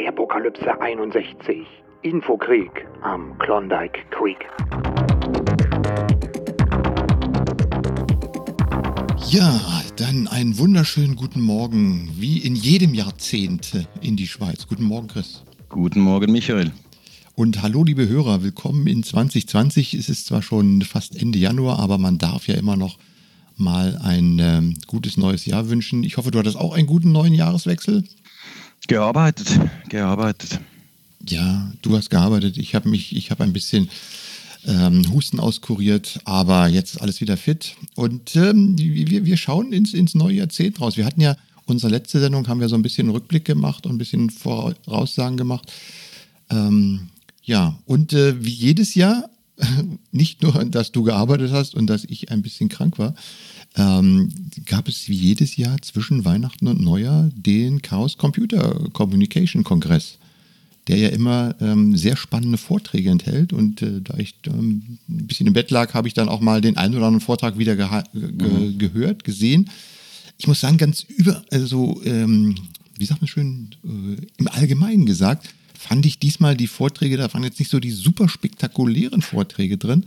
Preapokalypse 61. Infokrieg am Klondike Creek. Ja, dann einen wunderschönen guten Morgen, wie in jedem Jahrzehnt in die Schweiz. Guten Morgen, Chris. Guten Morgen, Michael. Und hallo, liebe Hörer, willkommen in 2020. Es ist zwar schon fast Ende Januar, aber man darf ja immer noch mal ein ähm, gutes neues Jahr wünschen. Ich hoffe, du hattest auch einen guten neuen Jahreswechsel. Gearbeitet, gearbeitet. Ja, du hast gearbeitet. Ich habe mich, ich habe ein bisschen ähm, Husten auskuriert, aber jetzt ist alles wieder fit. Und ähm, wir, wir schauen ins, ins neue Jahrzehnt raus. Wir hatten ja unsere letzte Sendung, haben wir so ein bisschen Rückblick gemacht und ein bisschen Voraussagen gemacht. Ähm, ja, und äh, wie jedes Jahr, nicht nur, dass du gearbeitet hast und dass ich ein bisschen krank war, ähm, gab es wie jedes Jahr zwischen Weihnachten und Neujahr den Chaos Computer Communication Kongress, der ja immer ähm, sehr spannende Vorträge enthält. Und äh, da ich ähm, ein bisschen im Bett lag, habe ich dann auch mal den einen oder anderen Vortrag wieder ge ge mhm. gehört, gesehen. Ich muss sagen, ganz über, also, ähm, wie sagt man schön, äh, im Allgemeinen gesagt, fand ich diesmal die Vorträge, da waren jetzt nicht so die super spektakulären Vorträge drin,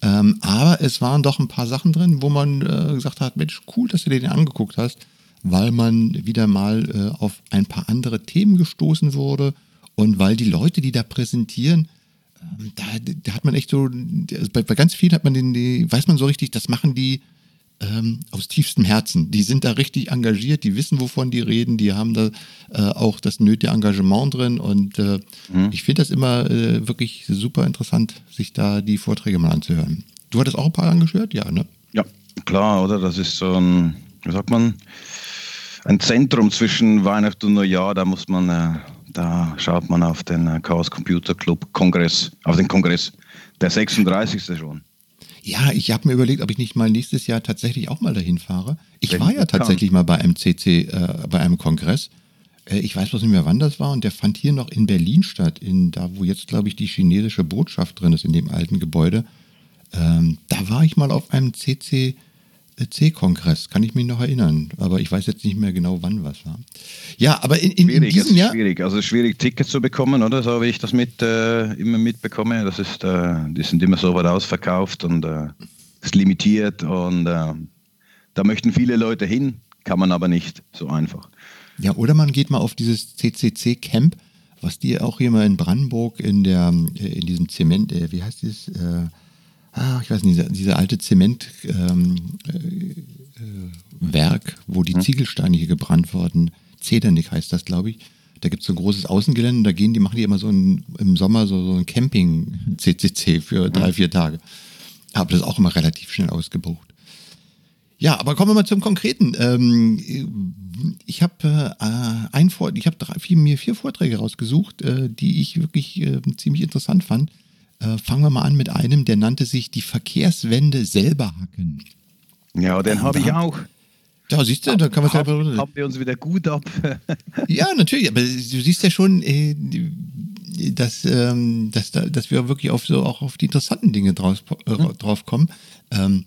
ähm, aber es waren doch ein paar Sachen drin, wo man äh, gesagt hat, Mensch, cool, dass du dir den angeguckt hast, weil man wieder mal äh, auf ein paar andere Themen gestoßen wurde und weil die Leute, die da präsentieren, äh, da, da, hat man echt so, also bei, bei, ganz vielen hat man den, die, weiß man so richtig, das machen die ähm, aus tiefstem Herzen. Die sind da richtig engagiert, die wissen, wovon die reden, die haben da äh, auch das nötige Engagement drin und äh, mhm. ich finde das immer äh, wirklich super interessant, sich da die Vorträge mal anzuhören. Du hattest auch ein paar angehört? Ja, ne? Ja, klar, oder? Das ist so ein, wie sagt man, ein Zentrum zwischen Weihnachten und Neujahr, da muss man, äh, da schaut man auf den äh, Chaos Computer Club Kongress, auf den Kongress, der 36. schon. Ja, ich habe mir überlegt, ob ich nicht mal nächstes Jahr tatsächlich auch mal dahin fahre. Ich Wenn war ja tatsächlich kann. mal bei einem CC, äh, bei einem Kongress. Äh, ich weiß bloß nicht mehr, wann das war und der fand hier noch in Berlin statt, in da, wo jetzt, glaube ich, die chinesische Botschaft drin ist, in dem alten Gebäude. Ähm, da war ich mal auf einem CC C-Kongress, kann ich mich noch erinnern, aber ich weiß jetzt nicht mehr genau, wann was war. Ja, aber in, in, in diesem Jahr. Schwierig, also schwierig Tickets zu bekommen, oder? So wie ich das mit äh, immer mitbekomme. Das ist, äh, die sind immer so weit ausverkauft und äh, ist limitiert und äh, da möchten viele Leute hin, kann man aber nicht so einfach. Ja, oder man geht mal auf dieses CCC-Camp, was die auch hier mal in Brandenburg in der äh, in diesem Zement, äh, wie heißt das? Ah, ich weiß nicht, dieser, dieser alte Zementwerk, ähm, äh, wo die hm. Ziegelsteine hier gebrannt wurden. Zedernick heißt das, glaube ich. Da gibt es so ein großes Außengelände, da gehen die, machen die immer so ein, im Sommer so, so ein Camping-CCC für drei, vier Tage. Aber das auch immer relativ schnell ausgebucht. Ja, aber kommen wir mal zum Konkreten. Ähm, ich habe äh, ein ich habe mir vier Vorträge rausgesucht, äh, die ich wirklich äh, ziemlich interessant fand. Äh, fangen wir mal an mit einem, der nannte sich die Verkehrswende selber hacken. Ja, den habe ich auch. Da siehst du, da kann man selber. Haben wir uns wieder gut ab. ja, natürlich, aber du siehst ja schon, äh, dass, ähm, dass, dass wir wirklich auf so auch auf die interessanten Dinge draus, äh, hm. drauf kommen. Ähm,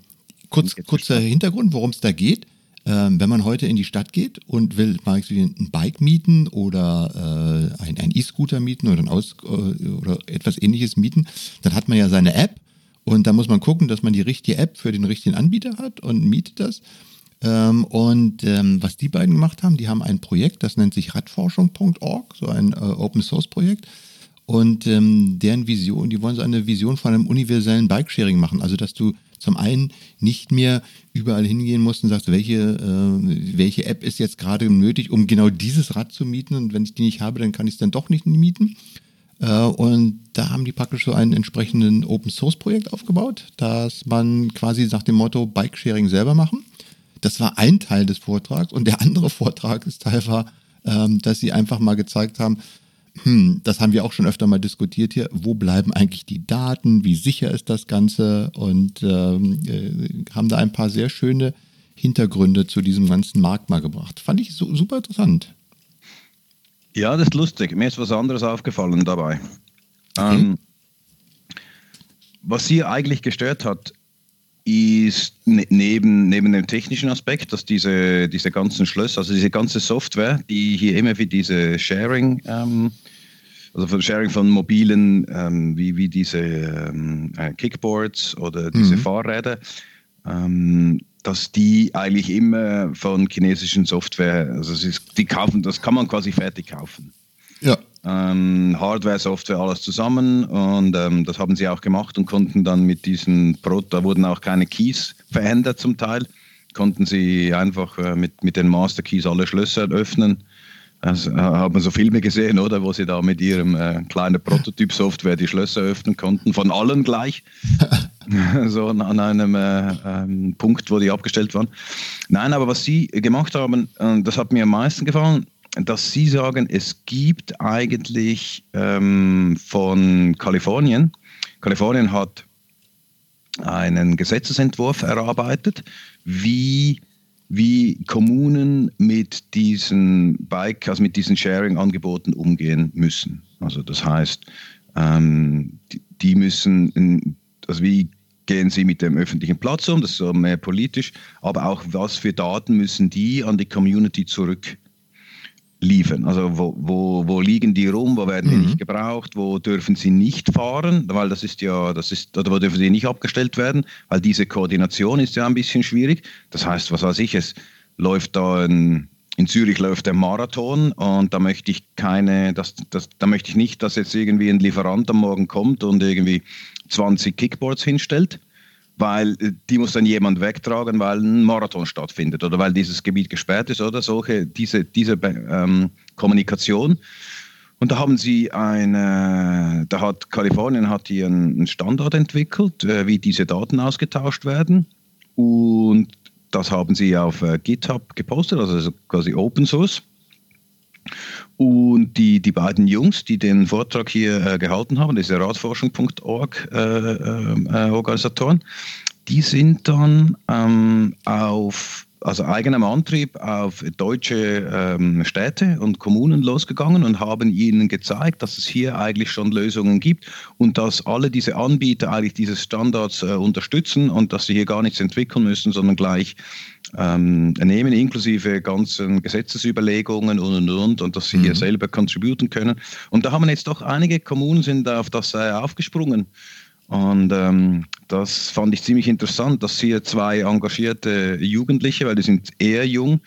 kurz, kurzer Hintergrund, worum es da geht. Ähm, wenn man heute in die Stadt geht und will mal ein Bike mieten oder äh, ein E-Scooter mieten oder, ein Aus äh, oder etwas ähnliches mieten, dann hat man ja seine App und da muss man gucken, dass man die richtige App für den richtigen Anbieter hat und mietet das. Ähm, und ähm, was die beiden gemacht haben, die haben ein Projekt, das nennt sich radforschung.org, so ein äh, Open Source Projekt. Und ähm, deren Vision, die wollen so eine Vision von einem universellen Bikesharing machen. Also, dass du zum einen nicht mehr überall hingehen musst und sagst, welche, äh, welche App ist jetzt gerade nötig, um genau dieses Rad zu mieten. Und wenn ich die nicht habe, dann kann ich es dann doch nicht mieten. Äh, und da haben die praktisch so einen entsprechenden Open Source Projekt aufgebaut, dass man quasi nach dem Motto Bikesharing selber machen. Das war ein Teil des Vortrags und der andere Vortragsteil war, ähm, dass sie einfach mal gezeigt haben, hm, das haben wir auch schon öfter mal diskutiert hier, wo bleiben eigentlich die Daten, wie sicher ist das Ganze und ähm, äh, haben da ein paar sehr schöne Hintergründe zu diesem ganzen Markt mal gebracht. Fand ich so, super interessant. Ja, das ist lustig. Mir ist was anderes aufgefallen dabei. Okay. Ähm, was sie eigentlich gestört hat, ist ne, neben, neben dem technischen Aspekt, dass diese, diese ganzen Schlösser, also diese ganze Software, die hier immer für diese Sharing, ähm, also für Sharing von mobilen, ähm, wie, wie diese ähm, äh, Kickboards oder diese mhm. Fahrräder, ähm, dass die eigentlich immer von chinesischen Software, also ist, die kaufen, das kann man quasi fertig kaufen. Ja. Ähm, Hardware, Software, alles zusammen und ähm, das haben sie auch gemacht und konnten dann mit diesen Pro, da wurden auch keine Keys verändert zum Teil, konnten sie einfach äh, mit, mit den Master Keys alle Schlösser öffnen. Also, äh, hat man so Filme gesehen, oder, wo sie da mit ihrem äh, kleinen Prototyp-Software die Schlösser öffnen konnten, von allen gleich. so an einem äh, ähm, Punkt, wo die abgestellt waren. Nein, aber was sie gemacht haben, äh, das hat mir am meisten gefallen, dass Sie sagen, es gibt eigentlich ähm, von Kalifornien, Kalifornien hat einen Gesetzesentwurf erarbeitet, wie, wie Kommunen mit diesen Bike, also mit diesen Sharing-Angeboten umgehen müssen. Also das heißt, ähm, die, müssen, also wie gehen sie mit dem öffentlichen Platz um, das ist so mehr politisch, aber auch was für Daten müssen die an die Community zurück liefern? Also wo, wo, wo liegen die rum, wo werden die mhm. nicht gebraucht, wo dürfen sie nicht fahren, weil das ist ja, das ist, oder wo dürfen sie nicht abgestellt werden, weil diese Koordination ist ja ein bisschen schwierig. Das heißt, was weiß ich, es läuft da ein, in Zürich läuft der Marathon und da möchte ich keine, das, das, da möchte ich nicht, dass jetzt irgendwie ein Lieferant am Morgen kommt und irgendwie 20 Kickboards hinstellt, weil äh, die muss dann jemand wegtragen, weil ein Marathon stattfindet oder weil dieses Gebiet gesperrt ist oder solche, diese, diese ähm, Kommunikation. Und da haben sie eine, da hat Kalifornien hat hier einen Standard entwickelt, äh, wie diese Daten ausgetauscht werden. Und das haben sie auf äh, GitHub gepostet, also quasi Open Source. Und die, die beiden Jungs, die den Vortrag hier äh, gehalten haben, diese Radforschung.org äh, äh, Organisatoren, die sind dann ähm, auf also eigenem Antrieb auf deutsche ähm, Städte und Kommunen losgegangen und haben ihnen gezeigt, dass es hier eigentlich schon Lösungen gibt und dass alle diese Anbieter eigentlich diese Standards äh, unterstützen und dass sie hier gar nichts entwickeln müssen, sondern gleich ähm, nehmen, inklusive ganzen Gesetzesüberlegungen und und und und dass sie mhm. hier selber contributen können. Und da haben jetzt doch einige Kommunen sind auf das äh, aufgesprungen. Und ähm, das fand ich ziemlich interessant, dass hier zwei engagierte Jugendliche, weil die sind eher jung,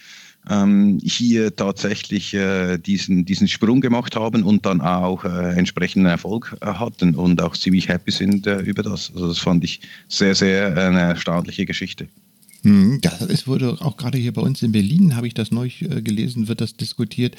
ähm, hier tatsächlich äh, diesen, diesen Sprung gemacht haben und dann auch äh, entsprechenden Erfolg äh, hatten und auch ziemlich happy sind äh, über das. Also das fand ich sehr, sehr eine erstaunliche Geschichte. Hm, das wurde auch gerade hier bei uns in Berlin, habe ich das neu äh, gelesen, wird das diskutiert,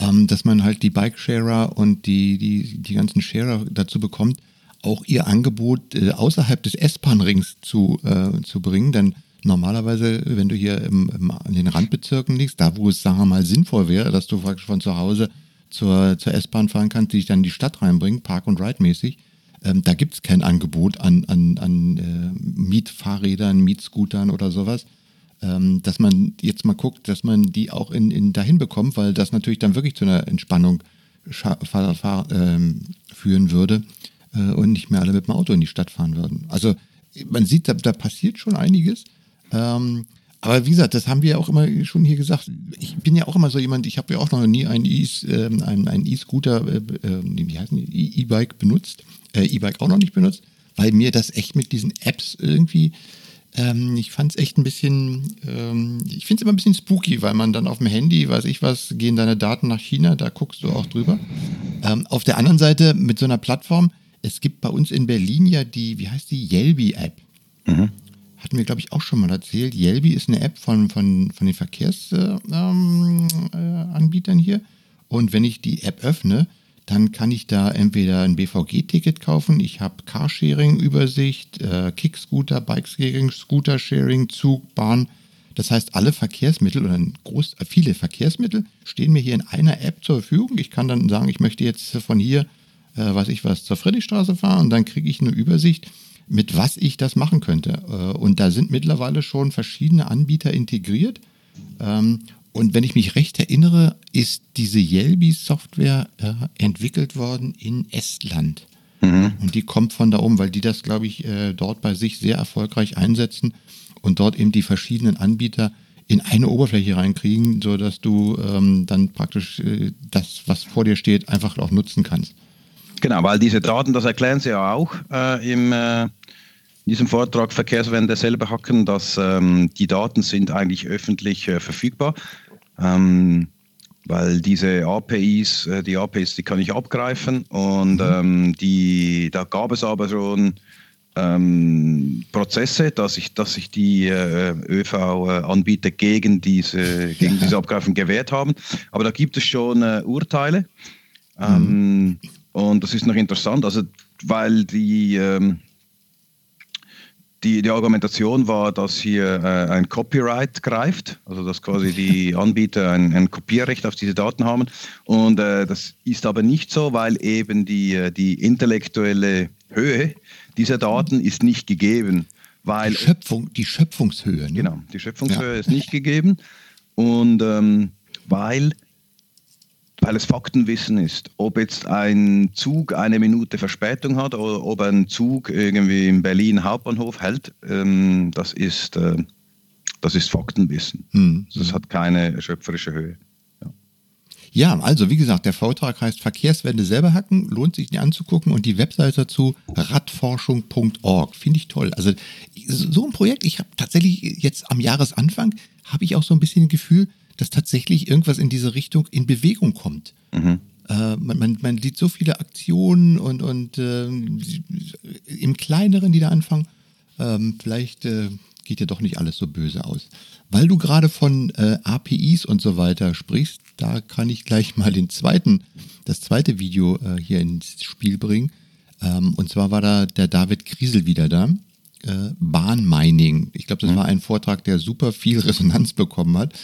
ähm, dass man halt die Bike-Sharer und die, die, die ganzen Sharer dazu bekommt, auch ihr Angebot äh, außerhalb des S-Bahn-Rings zu, äh, zu bringen. Denn normalerweise, wenn du hier im, im, in den Randbezirken liegst, da wo es, sagen wir mal, sinnvoll wäre, dass du praktisch von zu Hause zur, zur S-Bahn fahren kannst, die dich dann in die Stadt reinbringen, Park- und Ride-mäßig, ähm, da gibt es kein Angebot an, an, an äh, Mietfahrrädern, Mietscootern oder sowas. Ähm, dass man jetzt mal guckt, dass man die auch in, in dahin bekommt, weil das natürlich dann wirklich zu einer Entspannung ähm, führen würde äh, und nicht mehr alle mit dem Auto in die Stadt fahren würden. Also man sieht, da, da passiert schon einiges. Ähm, aber wie gesagt, das haben wir ja auch immer schon hier gesagt. Ich bin ja auch immer so jemand, ich habe ja auch noch nie einen E-Scooter, äh, äh, wie heißen die, E-Bike benutzt, äh, E-Bike auch noch nicht benutzt, weil mir das echt mit diesen Apps irgendwie, ähm, ich fand es echt ein bisschen, ähm, ich finde es immer ein bisschen spooky, weil man dann auf dem Handy, weiß ich was, gehen deine Daten nach China, da guckst du auch drüber. Ähm, auf der anderen Seite mit so einer Plattform, es gibt bei uns in Berlin ja die, wie heißt die, Yelby-App. Mhm. Hatten wir, glaube ich, auch schon mal erzählt. Yelby ist eine App von, von, von den Verkehrsanbietern äh, äh, hier. Und wenn ich die App öffne, dann kann ich da entweder ein BVG-Ticket kaufen, ich habe Carsharing-Übersicht, äh, Kickscooter, Bikesharing, Scooter-Sharing, Zug, Bahn. Das heißt, alle Verkehrsmittel oder groß, viele Verkehrsmittel stehen mir hier in einer App zur Verfügung. Ich kann dann sagen, ich möchte jetzt von hier äh, weiß ich was, zur Friedrichstraße fahre und dann kriege ich eine Übersicht, mit was ich das machen könnte. Äh, und da sind mittlerweile schon verschiedene Anbieter integriert. Ähm, und wenn ich mich recht erinnere, ist diese Yelby-Software äh, entwickelt worden in Estland. Mhm. Und die kommt von da oben, weil die das, glaube ich, äh, dort bei sich sehr erfolgreich einsetzen und dort eben die verschiedenen Anbieter in eine Oberfläche reinkriegen, sodass du ähm, dann praktisch äh, das, was vor dir steht, einfach auch nutzen kannst. Genau, weil diese Daten, das erklären Sie ja auch äh, im, äh, in diesem Vortrag Verkehrswende selber hacken, dass ähm, die Daten sind eigentlich öffentlich äh, verfügbar. Ähm, weil diese APIs, äh, die APIs, die kann ich abgreifen und mhm. ähm, die, da gab es aber schon ähm, Prozesse, dass sich dass ich die äh, ÖV-Anbieter gegen diese, gegen diese Abgreifen gewährt haben. Aber da gibt es schon äh, Urteile. Ähm, mhm. Und das ist noch interessant, also weil die, ähm, die, die Argumentation war, dass hier äh, ein Copyright greift, also dass quasi die Anbieter ein, ein Kopierrecht auf diese Daten haben. Und äh, das ist aber nicht so, weil eben die, äh, die intellektuelle Höhe dieser Daten ist nicht gegeben. Weil, die, Schöpfung, die Schöpfungshöhe. Ne? Genau, die Schöpfungshöhe ja. ist nicht gegeben. Und ähm, weil weil es Faktenwissen ist. Ob jetzt ein Zug eine Minute Verspätung hat oder ob ein Zug irgendwie in Berlin Hauptbahnhof hält, ähm, das, ist, äh, das ist Faktenwissen. Hm. Das hat keine schöpferische Höhe. Ja, also wie gesagt, der Vortrag heißt Verkehrswende selber hacken, lohnt sich ihn anzugucken und die Webseite dazu radforschung.org, finde ich toll. Also so ein Projekt, ich habe tatsächlich jetzt am Jahresanfang, habe ich auch so ein bisschen ein Gefühl, dass tatsächlich irgendwas in diese Richtung in Bewegung kommt. Mhm. Äh, man, man, man, sieht so viele Aktionen und, und äh, im Kleineren, die da anfangen. Ähm, vielleicht äh, geht ja doch nicht alles so böse aus. Weil du gerade von äh, APIs und so weiter sprichst, da kann ich gleich mal den zweiten, das zweite Video äh, hier ins Spiel bringen. Ähm, und zwar war da der David Kriesel wieder da. Äh, Bahnmining. Ich glaube, das mhm. war ein Vortrag, der super viel Resonanz bekommen hat.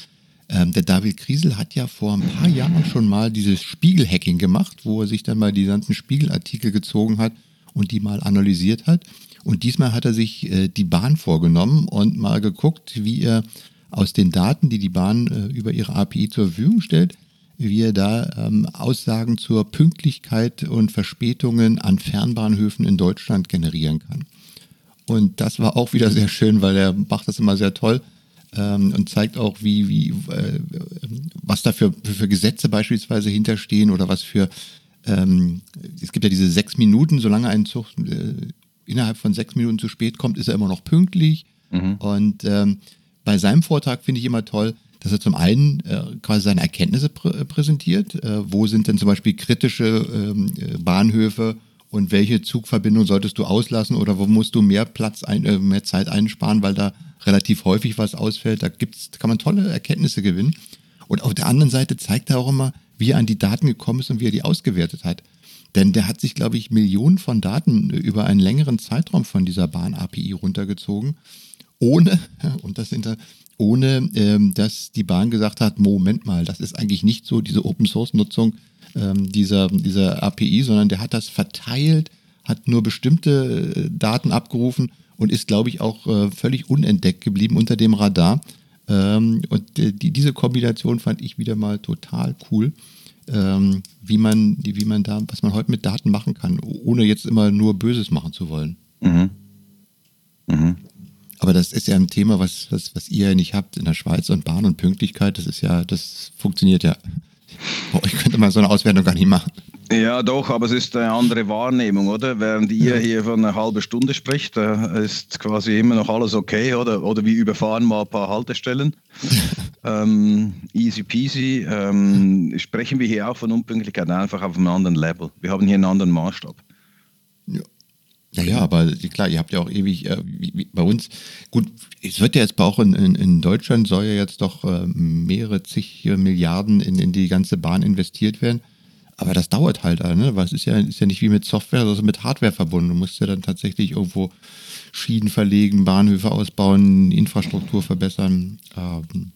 Ähm, der David Kriesel hat ja vor ein paar Jahren schon mal dieses Spiegelhacking gemacht, wo er sich dann mal die ganzen Spiegelartikel gezogen hat und die mal analysiert hat. Und diesmal hat er sich äh, die Bahn vorgenommen und mal geguckt, wie er aus den Daten, die die Bahn äh, über ihre API zur Verfügung stellt, wie er da ähm, Aussagen zur Pünktlichkeit und Verspätungen an Fernbahnhöfen in Deutschland generieren kann. Und das war auch wieder sehr schön, weil er macht das immer sehr toll ähm, und zeigt auch, wie, wie, äh, was da für, für, Gesetze beispielsweise hinterstehen oder was für, ähm, es gibt ja diese sechs Minuten, solange ein Zug äh, innerhalb von sechs Minuten zu spät kommt, ist er immer noch pünktlich. Mhm. Und ähm, bei seinem Vortrag finde ich immer toll, dass er zum einen äh, quasi seine Erkenntnisse prä äh, präsentiert. Äh, wo sind denn zum Beispiel kritische ähm, äh, Bahnhöfe und welche Zugverbindung solltest du auslassen oder wo musst du mehr Platz, ein, äh, mehr Zeit einsparen, weil da relativ häufig was ausfällt. Da gibt's, kann man tolle Erkenntnisse gewinnen. Und auf der anderen Seite zeigt er auch immer, wie er an die Daten gekommen ist und wie er die ausgewertet hat. Denn der hat sich, glaube ich, Millionen von Daten über einen längeren Zeitraum von dieser Bahn-API runtergezogen, ohne, und das da, ohne ähm, dass die Bahn gesagt hat, Moment mal, das ist eigentlich nicht so diese Open-Source-Nutzung ähm, dieser, dieser API, sondern der hat das verteilt, hat nur bestimmte äh, Daten abgerufen und ist, glaube ich, auch äh, völlig unentdeckt geblieben unter dem Radar. Ähm, und äh, die, diese Kombination fand ich wieder mal total cool, ähm, wie, man, wie man da, was man heute mit Daten machen kann, ohne jetzt immer nur Böses machen zu wollen. Mhm. Mhm. Aber das ist ja ein Thema, was, was, was ihr ja nicht habt in der Schweiz und Bahn und Pünktlichkeit, das ist ja, das funktioniert ja. Boah, ich könnte mal so eine Auswertung gar nicht machen. Ja, doch, aber es ist eine andere Wahrnehmung, oder? Während ihr hier von einer halben Stunde spricht, ist quasi immer noch alles okay, oder? Oder wir überfahren mal ein paar Haltestellen. ähm, easy peasy. Ähm, sprechen wir hier auch von Unpünktlichkeit einfach auf einem anderen Level. Wir haben hier einen anderen Maßstab. Ja. Ja, ja, aber klar, ihr habt ja auch ewig, äh, wie, wie bei uns, gut, es wird ja jetzt auch in, in, in Deutschland, soll ja jetzt doch äh, mehrere zig Milliarden in, in die ganze Bahn investiert werden. Aber das dauert halt, ne? weil es ist ja, ist ja nicht wie mit Software, sondern mit Hardware verbunden. Du musst ja dann tatsächlich irgendwo Schienen verlegen, Bahnhöfe ausbauen, Infrastruktur verbessern. Ähm,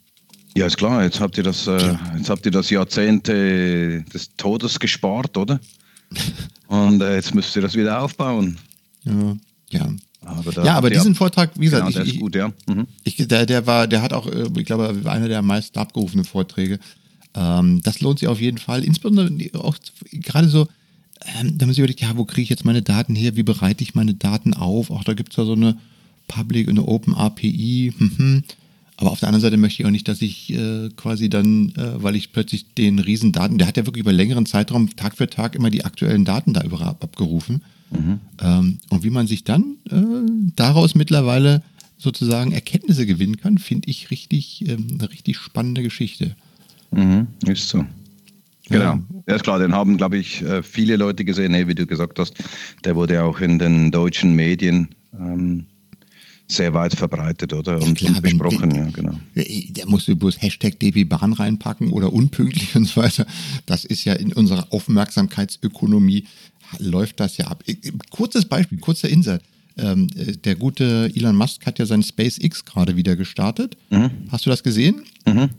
ja, ist klar. Jetzt habt ihr das, äh, jetzt habt ihr das Jahrzehnte des Todes gespart, oder? Und äh, jetzt müsst ihr das wieder aufbauen. Ja, ja. Aber ja, aber diesen Vortrag, wie gesagt, genau, ich, ist gut, ja. Mhm. Ich, der, der war, der hat auch, äh, ich glaube, einer der am meisten abgerufenen Vorträge. Ähm, das lohnt sich auf jeden Fall. Insbesondere auch gerade so, ähm, da haben sie überlegt, ja, wo kriege ich jetzt meine Daten her? Wie bereite ich meine Daten auf? Auch da gibt es ja so eine Public und eine Open API. Mhm. Aber auf der anderen Seite möchte ich auch nicht, dass ich äh, quasi dann, äh, weil ich plötzlich den riesen Daten, der hat ja wirklich über längeren Zeitraum Tag für Tag immer die aktuellen Daten da über, abgerufen. Mhm. Ähm, und wie man sich dann äh, daraus mittlerweile sozusagen Erkenntnisse gewinnen kann, finde ich richtig, ähm, eine richtig spannende Geschichte. Mhm, ist so. Genau, ja, ist klar, den haben, glaube ich, äh, viele Leute gesehen, hey, wie du gesagt hast, der wurde auch in den deutschen Medien ähm, sehr weit verbreitet, oder? Und, klar, und besprochen, ja, genau. Der musste bloß Hashtag DB Bahn reinpacken oder unpünktlich und so weiter. Das ist ja in unserer Aufmerksamkeitsökonomie läuft das ja ab. Kurzes Beispiel, kurzer Insert. Ähm, der gute Elon Musk hat ja sein SpaceX gerade wieder gestartet. Mhm. Hast du das gesehen? Mhm.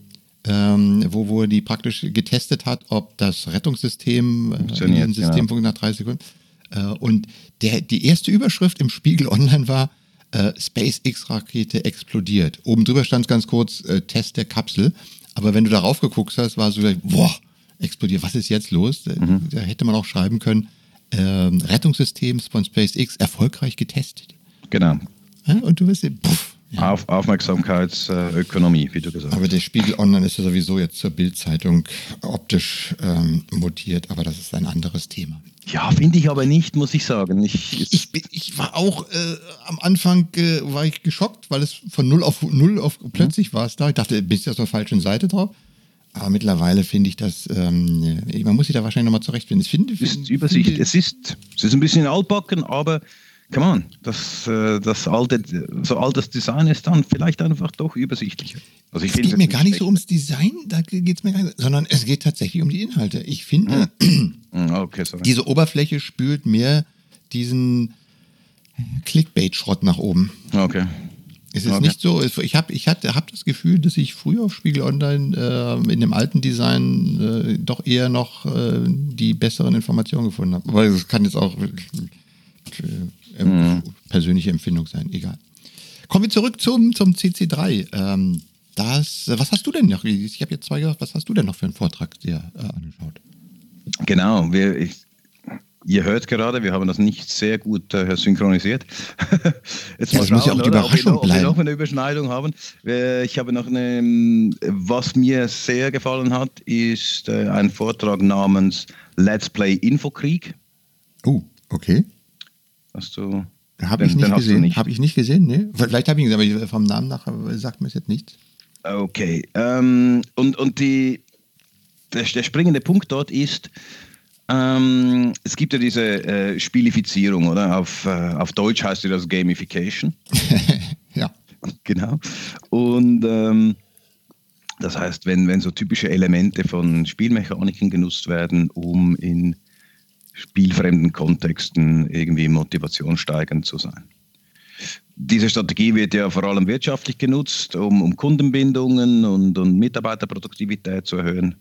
Ähm, wo, wo er die praktisch getestet hat, ob das Rettungssystem, äh, in System genau. nach 30 Sekunden. Äh, und der, die erste Überschrift im Spiegel Online war, äh, SpaceX-Rakete explodiert. Oben drüber stand ganz kurz äh, Test der Kapsel. Aber wenn du darauf geguckt hast, war so, boah, explodiert, was ist jetzt los? Mhm. Da hätte man auch schreiben können, äh, Rettungssystems von SpaceX erfolgreich getestet. Genau. Ja, und du wirst, puff, ja. Auf, Aufmerksamkeitsökonomie, wie du gesagt hast. Aber der Spiegel Online ist ja sowieso jetzt zur Bildzeitung optisch ähm, mutiert, aber das ist ein anderes Thema. Ja, finde ich aber nicht, muss ich sagen. Ich, ich, bin, ich war auch äh, am Anfang äh, war ich geschockt, weil es von null auf null auf plötzlich mhm. war es da. Ich dachte, bist du auf der falschen Seite drauf? Aber mittlerweile finde ich das, ähm, man muss sich da wahrscheinlich nochmal zurechtfinden. Ich finde, es ist Übersicht. Finde, es ist, es ist ein bisschen altbacken, aber come on, das, äh, das alte, so altes Design ist dann vielleicht einfach doch übersichtlicher. Also ich es geht mir gar nicht so ums Design, da geht es mir gar nicht, sondern es geht tatsächlich um die Inhalte. Ich finde, hm. hm okay, diese Oberfläche spült mehr diesen Clickbait-Schrott nach oben. Okay. Es ist okay. nicht so, ich habe ich hab das Gefühl, dass ich früher auf Spiegel Online äh, in dem alten Design äh, doch eher noch äh, die besseren Informationen gefunden habe. Aber es kann jetzt auch mhm. persönliche Empfindung sein, egal. Kommen wir zurück zum, zum CC3. Ähm, das, was hast du denn noch? Ich habe jetzt zwei gesagt, was hast du denn noch für einen Vortrag dir äh, angeschaut? Genau, wir, ich, ihr hört gerade, wir haben das nicht sehr gut äh, synchronisiert. Jetzt ja, schauen, muss ja auch die Überraschung ob wir, bleiben. Ob wir noch eine Überschneidung haben. Äh, ich habe noch eine, was mir sehr gefallen hat, ist äh, ein Vortrag namens Let's Play Infokrieg. Oh, okay. Hast du. Habe ich nicht gesehen. Habe ich nicht gesehen, ne? Vielleicht habe ich ihn gesehen, aber vom Namen nach sagt mir es jetzt nichts. Okay. Ähm, und und die, der, der, springende Punkt dort ist, ähm, es gibt ja diese äh, Spielifizierung, oder? Auf, äh, auf Deutsch heißt das Gamification. ja. Genau. Und ähm, das heißt, wenn, wenn so typische Elemente von Spielmechaniken genutzt werden, um in spielfremden Kontexten irgendwie motivationssteigend zu sein. Diese Strategie wird ja vor allem wirtschaftlich genutzt, um, um Kundenbindungen und, und Mitarbeiterproduktivität zu erhöhen.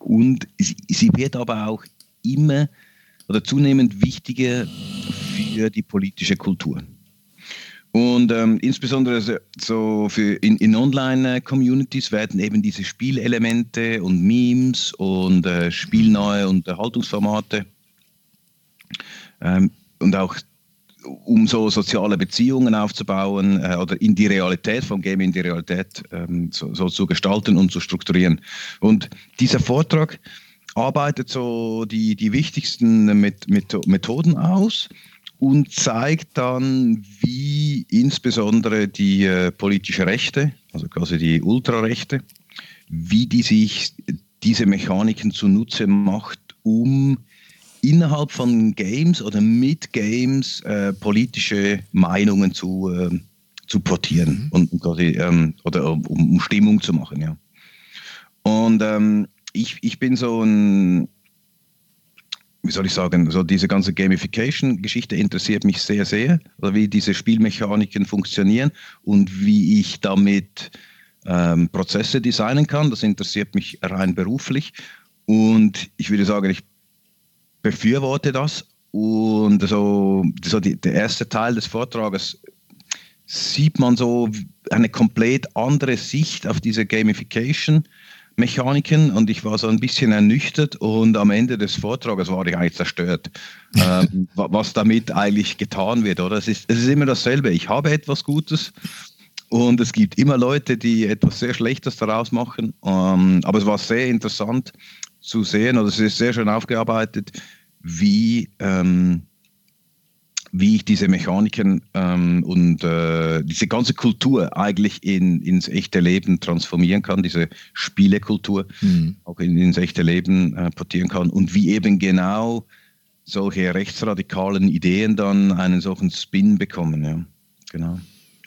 Und sie, sie wird aber auch immer oder zunehmend wichtiger für die politische Kultur. Und ähm, insbesondere so für in, in Online-Communities werden eben diese Spielelemente und Memes und äh, spielnahe Unterhaltungsformate ähm, und auch um so soziale Beziehungen aufzubauen äh, oder in die Realität vom Game in die Realität ähm, so, so, zu gestalten und zu strukturieren. Und dieser Vortrag arbeitet so die, die wichtigsten mit Methoden aus und zeigt dann, wie insbesondere die äh, politische Rechte, also quasi die Ultrarechte, wie die sich diese Mechaniken zunutze macht, um innerhalb von Games oder mit Games äh, politische Meinungen zu, äh, zu portieren mhm. und, quasi, ähm, oder um, um, Stimmung zu machen, ja. Und ähm, ich, ich bin so ein, wie soll ich sagen, so diese ganze Gamification-Geschichte interessiert mich sehr, sehr, oder wie diese Spielmechaniken funktionieren und wie ich damit ähm, Prozesse designen kann. Das interessiert mich rein beruflich. Und ich würde sagen, ich befürworte das. Und so, so die, der erste Teil des Vortrages sieht man so eine komplett andere Sicht auf diese Gamification Mechaniken und ich war so ein bisschen ernüchtert und am Ende des Vortrages war ich eigentlich zerstört, ähm, was damit eigentlich getan wird. Oder es ist, es ist immer dasselbe. Ich habe etwas Gutes und es gibt immer Leute, die etwas sehr Schlechtes daraus machen. Ähm, aber es war sehr interessant zu sehen, oder es ist sehr schön aufgearbeitet, wie ähm, wie ich diese Mechaniken ähm, und äh, diese ganze Kultur eigentlich in, ins echte Leben transformieren kann, diese Spielekultur mhm. auch in, ins echte Leben äh, portieren kann und wie eben genau solche rechtsradikalen Ideen dann einen solchen Spin bekommen. Ja, genau.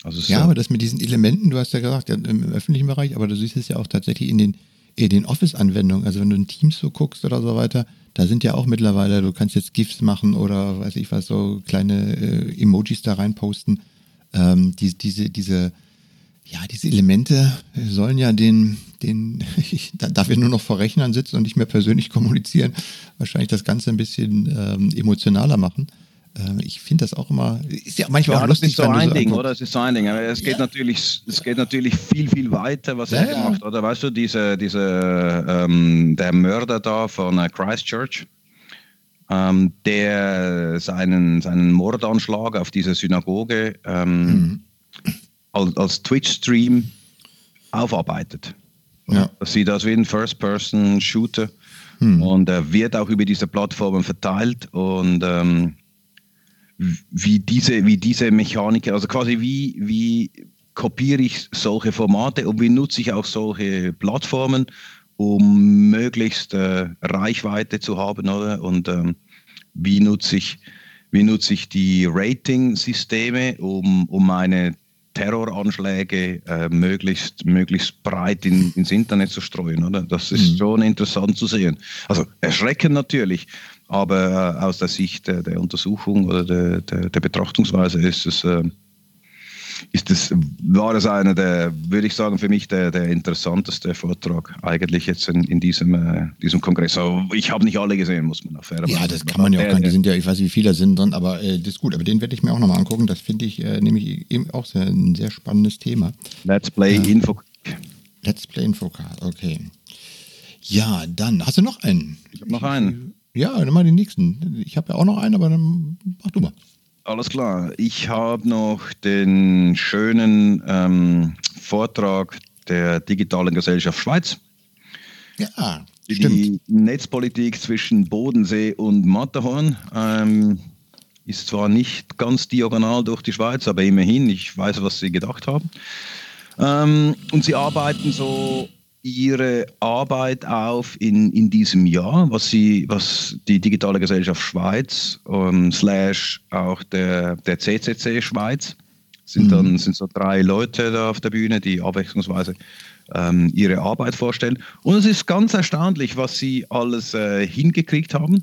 Also ja, so. aber das mit diesen Elementen, du hast ja gesagt, im öffentlichen Bereich, aber du siehst es ja auch tatsächlich in den, den Office-Anwendungen. Also wenn du in Teams so guckst oder so weiter, da sind ja auch mittlerweile, du kannst jetzt GIFs machen oder weiß ich was, so kleine äh, Emojis da reinposten. Ähm, die, diese, diese, ja, diese Elemente sollen ja den, den, ich darf ja nur noch vor Rechnern sitzen und nicht mehr persönlich kommunizieren, wahrscheinlich das Ganze ein bisschen ähm, emotionaler machen. Ähm, ich finde das auch immer, ist ja manchmal ja, auch lustig. Das ist so ein so Ding, oder? Es ist so ein Ding. Es geht ja. natürlich, es geht natürlich viel, viel weiter, was ja, er gemacht hat. Oder weißt du, diese, diese, ähm, der Mörder da von äh, Christchurch, ähm, der seinen, seinen Mordanschlag auf diese Synagoge ähm, mhm. als, als Twitch-Stream aufarbeitet. Ja. Das sieht aus wie ein First-Person-Shooter. Mhm. Und er wird auch über diese Plattformen verteilt und ähm, wie diese, wie diese Mechanik, also quasi wie, wie kopiere ich solche Formate und wie nutze ich auch solche Plattformen, um möglichst äh, Reichweite zu haben, oder? Und ähm, wie nutze ich, wie nutze ich die Rating-Systeme, um, um meine Terroranschläge äh, möglichst, möglichst breit in, ins Internet zu streuen, oder? Das ist mhm. schon interessant zu sehen. Also erschreckend natürlich, aber äh, aus der Sicht der, der Untersuchung oder der, der, der, Betrachtungsweise ist es, äh, ist es, war es einer der, würde ich sagen, für mich der, der interessanteste Vortrag eigentlich jetzt in, in diesem, äh, diesem Kongress. Aber ich habe nicht alle gesehen, muss man auf Ja, das kann man ja auch gar Die sind ja, ich weiß nicht, wie viele sind drin, aber äh, das ist gut. Aber den werde ich mir auch nochmal angucken. Das finde ich äh, nämlich eben auch sehr, ein sehr spannendes Thema. Let's Play äh, Info. Let's Play Infocard, okay. Ja, dann hast du noch einen. Ich habe noch einen. Ja, dann mal den nächsten. Ich habe ja auch noch einen, aber dann mach du mal. Alles klar. Ich habe noch den schönen ähm, Vortrag der Digitalen Gesellschaft Schweiz. Ja, die stimmt. Netzpolitik zwischen Bodensee und Matterhorn ähm, ist zwar nicht ganz diagonal durch die Schweiz, aber immerhin, ich weiß, was sie gedacht haben. Ähm, und sie arbeiten so Ihre Arbeit auf in, in diesem Jahr, was, Sie, was die Digitale Gesellschaft Schweiz ähm, slash auch der, der CCC Schweiz sind mhm. dann sind so drei Leute da auf der Bühne, die abwechslungsweise ähm, ihre Arbeit vorstellen. Und es ist ganz erstaunlich, was sie alles äh, hingekriegt haben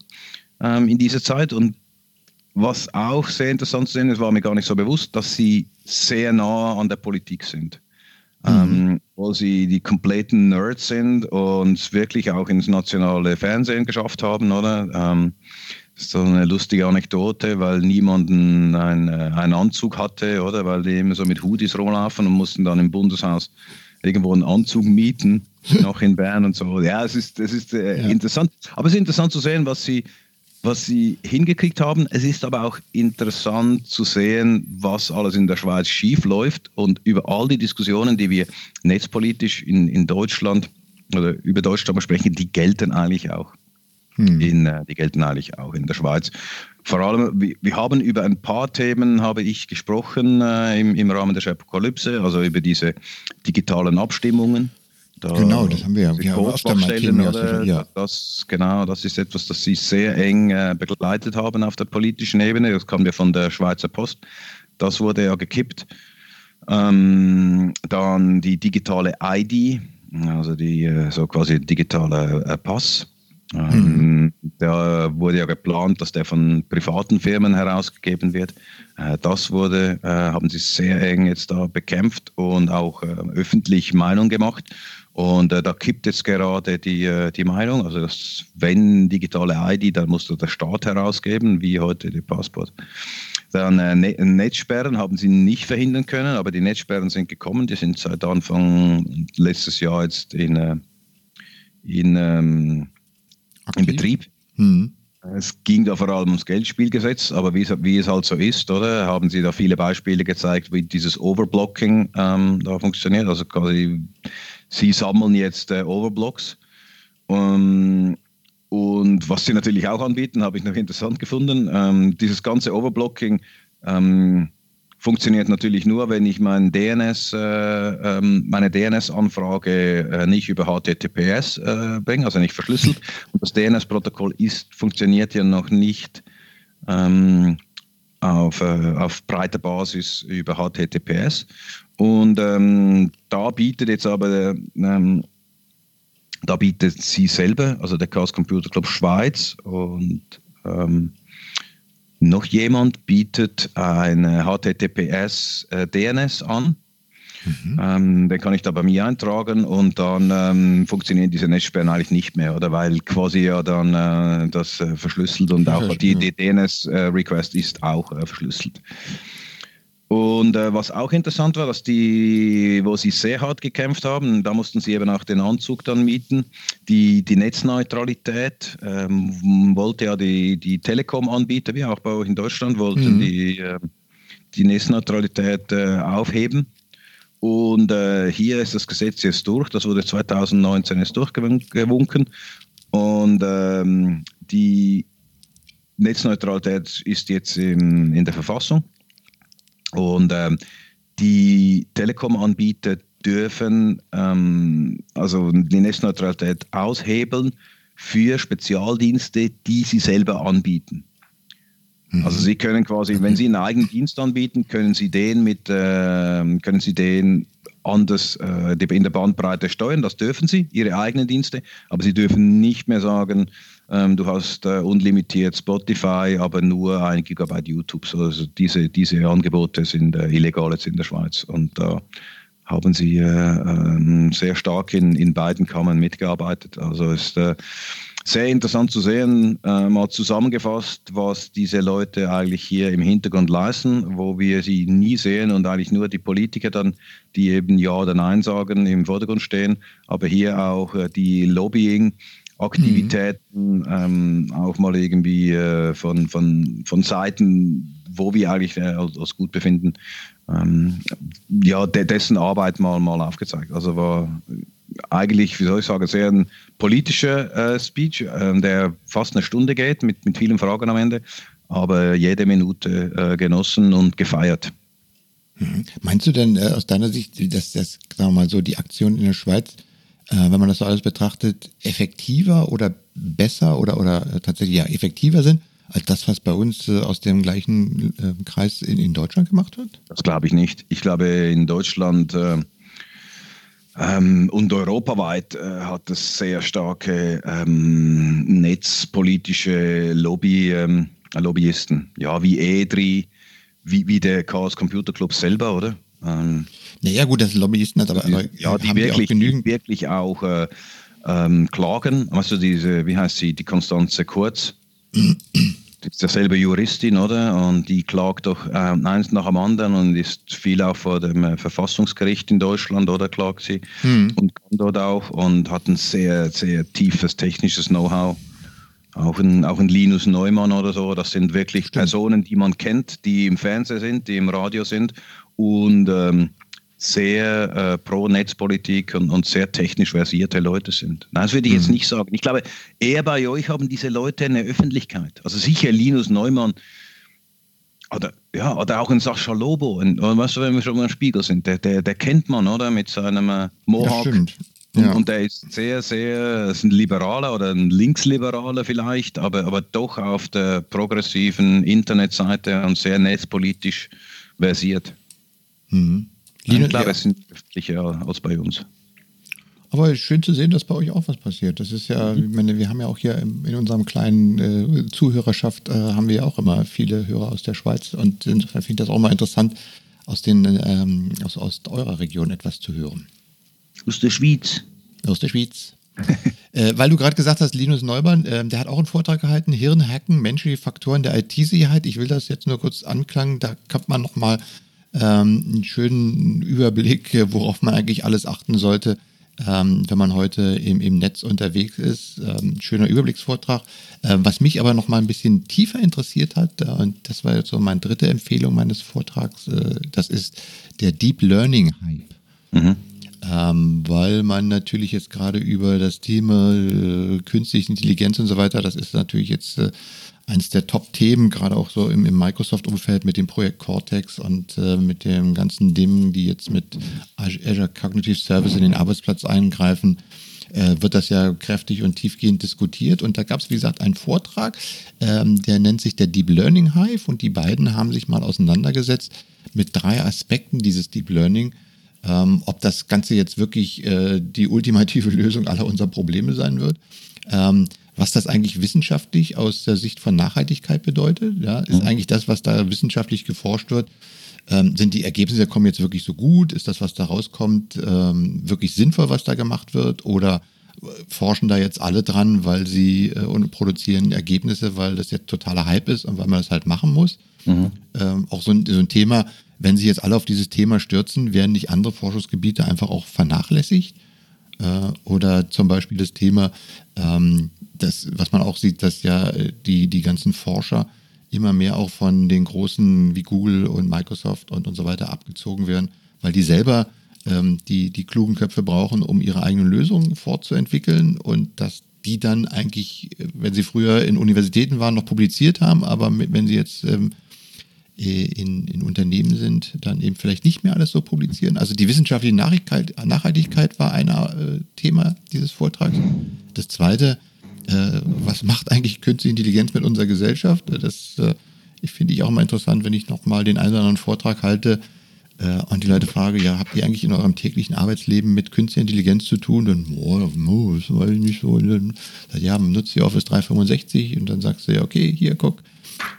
ähm, in dieser Zeit. Und was auch sehr interessant zu sehen ist, war mir gar nicht so bewusst, dass sie sehr nah an der Politik sind mhm. wo sie die kompletten Nerds sind und wirklich auch ins nationale Fernsehen geschafft haben, oder? Ähm, so eine lustige Anekdote, weil niemanden ein, äh, einen Anzug hatte, oder? Weil die immer so mit Hoodies rumlaufen und mussten dann im Bundeshaus irgendwo einen Anzug mieten, noch in Bern und so. Ja, es ist, es ist äh, ja. interessant. Aber es ist interessant zu sehen, was sie, was sie hingekriegt haben. Es ist aber auch interessant zu sehen, was alles in der Schweiz schief läuft und über all die Diskussionen, die wir netzpolitisch in, in Deutschland oder über Deutschland sprechen, die gelten eigentlich auch. Hm. In, äh, die gelten eigentlich auch in der Schweiz. Vor allem, wir, wir haben über ein paar Themen, habe ich gesprochen äh, im, im Rahmen der Apokalypse, also über diese digitalen Abstimmungen da genau, das haben wir. Wir haben mal Themen, oder, ja. das, genau, das ist etwas, das Sie sehr eng äh, begleitet haben auf der politischen Ebene. Das kam ja von der Schweizer Post. Das wurde ja gekippt. Ähm, dann die digitale ID, also die äh, so quasi digitale äh, Pass. Ähm, mhm. Da wurde ja geplant, dass der von privaten Firmen herausgegeben wird. Äh, das wurde, äh, haben sie sehr eng jetzt da bekämpft und auch äh, öffentlich Meinung gemacht. Und äh, da kippt jetzt gerade die, äh, die Meinung, also dass, wenn digitale ID, dann muss der Staat herausgeben, wie heute die Passport. Dann äh, ne Netzsperren haben sie nicht verhindern können, aber die Netzsperren sind gekommen, die sind seit Anfang letztes Jahr jetzt in, äh, in, ähm, in Betrieb. Mhm. Es ging da vor allem ums Geldspielgesetz, aber wie es, wie es halt so ist, oder, haben Sie da viele Beispiele gezeigt, wie dieses Overblocking ähm, da funktioniert. Also quasi, Sie sammeln jetzt äh, Overblocks. Um, und was Sie natürlich auch anbieten, habe ich noch interessant gefunden. Ähm, dieses ganze Overblocking ähm, funktioniert natürlich nur, wenn ich mein DNS, äh, ähm, meine DNS-Anfrage äh, nicht über HTTPS äh, bringe, also nicht verschlüsselt. Und das DNS-Protokoll ist, funktioniert ja noch nicht ähm, auf, äh, auf breiter Basis über HTTPS. Und ähm, da bietet jetzt aber ähm, da bietet sie selber, also der Chaos Computer Club Schweiz und ähm, noch jemand bietet eine HTTPS äh, DNS an. Mhm. Ähm, den kann ich da bei mir eintragen und dann ähm, funktionieren diese Netzsperren eigentlich nicht mehr, oder weil quasi ja dann äh, das äh, verschlüsselt und auch die, die DNS-Request äh, ist auch äh, verschlüsselt. Und äh, was auch interessant war, dass die, wo sie sehr hart gekämpft haben, da mussten sie eben auch den Anzug dann mieten. Die, die Netzneutralität ähm, wollte ja die, die Telekom-Anbieter, wie auch bei euch in Deutschland, wollten mhm. die, äh, die Netzneutralität äh, aufheben. Und äh, hier ist das Gesetz jetzt durch, das wurde 2019 jetzt durchgewunken. Und ähm, die Netzneutralität ist jetzt im, in der Verfassung. Und ähm, die Telekom-Anbieter dürfen ähm, also die Netzneutralität aushebeln für Spezialdienste, die sie selber anbieten. Mhm. Also sie können quasi, wenn sie einen eigenen Dienst anbieten, können sie den mit, äh, können sie den anders äh, in der Bandbreite steuern. Das dürfen sie, ihre eigenen Dienste, aber sie dürfen nicht mehr sagen, ähm, du hast äh, unlimitiert Spotify, aber nur ein Gigabyte YouTube. Also diese, diese Angebote sind äh, illegal jetzt in der Schweiz. Und da haben sie äh, ähm, sehr stark in, in beiden Kammern mitgearbeitet. Also ist äh, sehr interessant zu sehen, äh, mal zusammengefasst, was diese Leute eigentlich hier im Hintergrund leisten, wo wir sie nie sehen und eigentlich nur die Politiker dann, die eben Ja oder Nein sagen, im Vordergrund stehen, aber hier auch äh, die Lobbying. Aktivitäten mhm. ähm, auch mal irgendwie äh, von, von, von Seiten, wo wir eigentlich äh, als gut befinden, ähm, ja, de dessen Arbeit mal, mal aufgezeigt. Also war eigentlich, wie soll ich sagen, sehr ein politischer äh, Speech, äh, der fast eine Stunde geht, mit, mit vielen Fragen am Ende, aber jede Minute äh, genossen und gefeiert. Mhm. Meinst du denn äh, aus deiner Sicht, dass das, sagen wir mal so, die Aktion in der Schweiz wenn man das so alles betrachtet, effektiver oder besser oder, oder äh, tatsächlich ja effektiver sind als das, was bei uns äh, aus dem gleichen äh, Kreis in, in Deutschland gemacht wird? Das glaube ich nicht. Ich glaube, in Deutschland äh, ähm, und europaweit äh, hat es sehr starke ähm, netzpolitische Lobby, ähm, Lobbyisten, ja, wie EDRI, wie, wie der Chaos Computer Club selber, oder? Ähm, naja, gut, das Lobbyisten hat aber, aber ja, die wirklich, die auch genügend? wirklich auch äh, ähm, klagen. Weißt du, diese, wie heißt sie, die Konstanze Kurz? Das ist derselbe Juristin, oder? Und die klagt doch äh, eins nach dem anderen und ist viel auch vor dem äh, Verfassungsgericht in Deutschland, oder klagt sie? Hm. Und kann dort auch und hat ein sehr, sehr tiefes technisches Know-how. Auch ein, auch ein Linus Neumann oder so, das sind wirklich Stimmt. Personen, die man kennt, die im Fernsehen sind, die im Radio sind und ähm, sehr äh, pro Netzpolitik und, und, sehr technisch versierte Leute sind. Nein, das würde ich jetzt mhm. nicht sagen. Ich glaube, eher bei euch haben diese Leute eine Öffentlichkeit. Also sicher Linus Neumann oder, ja, oder auch ein Sascha Lobo, ein, weißt du, wenn wir schon mal im Spiegel sind, der, der, der kennt man, oder? Mit seinem äh, Mohawk. Ja, und, der ist sehr, sehr, ist ein Liberaler oder ein Linksliberaler vielleicht, aber, aber doch auf der progressiven Internetseite und sehr netzpolitisch versiert. Mhm. Ich glaube, es sind öffentlicher als bei uns. Aber schön zu sehen, dass bei euch auch was passiert. Das ist ja, mhm. ich meine, wir haben ja auch hier in unserem kleinen äh, Zuhörerschaft, äh, haben wir ja auch immer viele Hörer aus der Schweiz. Und insofern finde ich das auch mal interessant, aus, den, ähm, aus, aus eurer Region etwas zu hören. Aus der Schweiz. Aus der Schweiz. äh, weil du gerade gesagt hast, Linus Neumann, äh, der hat auch einen Vortrag gehalten, Hirnhacken, menschliche Faktoren der IT-Sicherheit. Ich will das jetzt nur kurz anklangen, da kann man nochmal ähm, einen schönen Überblick, worauf man eigentlich alles achten sollte, ähm, wenn man heute im, im Netz unterwegs ist. Ähm, schöner Überblicksvortrag. Äh, was mich aber noch mal ein bisschen tiefer interessiert hat, äh, und das war jetzt so meine dritte Empfehlung meines Vortrags, äh, das ist der Deep Learning Hype. Mhm. Ähm, weil man natürlich jetzt gerade über das Thema äh, künstliche Intelligenz und so weiter, das ist natürlich jetzt äh, eines der Top-Themen, gerade auch so im, im Microsoft-Umfeld mit dem Projekt Cortex und äh, mit dem ganzen Dingen, die jetzt mit Azure Cognitive Service in den Arbeitsplatz eingreifen, äh, wird das ja kräftig und tiefgehend diskutiert. Und da gab es, wie gesagt, einen Vortrag, ähm, der nennt sich der Deep Learning Hive und die beiden haben sich mal auseinandergesetzt mit drei Aspekten dieses Deep Learning. Ähm, ob das Ganze jetzt wirklich äh, die ultimative Lösung aller unserer Probleme sein wird. Ähm, was das eigentlich wissenschaftlich aus der Sicht von Nachhaltigkeit bedeutet. Ja, ist mhm. eigentlich das, was da wissenschaftlich geforscht wird. Ähm, sind die Ergebnisse kommen jetzt wirklich so gut? Ist das, was da rauskommt, ähm, wirklich sinnvoll, was da gemacht wird? Oder äh, forschen da jetzt alle dran, weil sie äh, und produzieren Ergebnisse, weil das jetzt totaler Hype ist und weil man das halt machen muss? Mhm. Ähm, auch so ein, so ein Thema, wenn sie jetzt alle auf dieses Thema stürzen, werden nicht andere Forschungsgebiete einfach auch vernachlässigt? Äh, oder zum Beispiel das Thema, ähm, das, was man auch sieht, dass ja äh, die, die ganzen Forscher immer mehr auch von den großen wie Google und Microsoft und, und so weiter abgezogen werden, weil die selber ähm, die, die klugen Köpfe brauchen, um ihre eigenen Lösungen fortzuentwickeln und dass die dann eigentlich, wenn sie früher in Universitäten waren, noch publiziert haben, aber wenn sie jetzt ähm, in, in Unternehmen sind, dann eben vielleicht nicht mehr alles so publizieren. Also die wissenschaftliche Nachhaltigkeit, Nachhaltigkeit war ein äh, Thema dieses Vortrags. Das zweite, äh, was macht eigentlich künstliche Intelligenz mit unserer Gesellschaft? Das äh, finde ich auch mal interessant, wenn ich nochmal den einen oder anderen Vortrag halte äh, und die Leute frage, ja, habt ihr eigentlich in eurem täglichen Arbeitsleben mit künstlicher Intelligenz zu tun? Dann, boah, das weiß ich nicht so. Dann, ja, nutzt ihr Office 365 und dann sagst du ja, okay, hier, guck,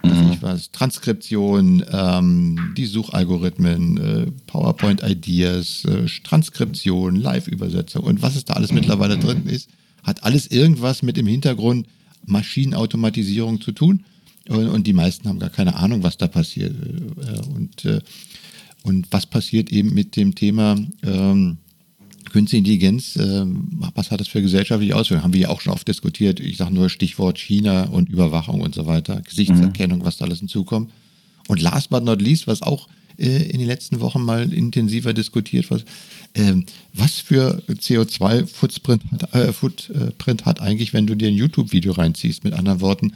mhm. ich was, Transkription, ähm, die Suchalgorithmen, äh, PowerPoint-Ideas, äh, Transkription, Live-Übersetzung und was es da alles mittlerweile drin ist, hat alles irgendwas mit dem Hintergrund Maschinenautomatisierung zu tun. Und, und die meisten haben gar keine Ahnung, was da passiert. Äh, und, äh, und was passiert eben mit dem Thema ähm, Künstliche Intelligenz, äh, was hat das für gesellschaftliche Auswirkungen? Haben wir ja auch schon oft diskutiert. Ich sage nur Stichwort China und Überwachung und so weiter, Gesichtserkennung, mhm. was da alles hinzukommt. Und last but not least, was auch äh, in den letzten Wochen mal intensiver diskutiert wird, äh, was für CO2-Footprint hat, äh, Footprint hat eigentlich, wenn du dir ein YouTube-Video reinziehst? Mit anderen Worten,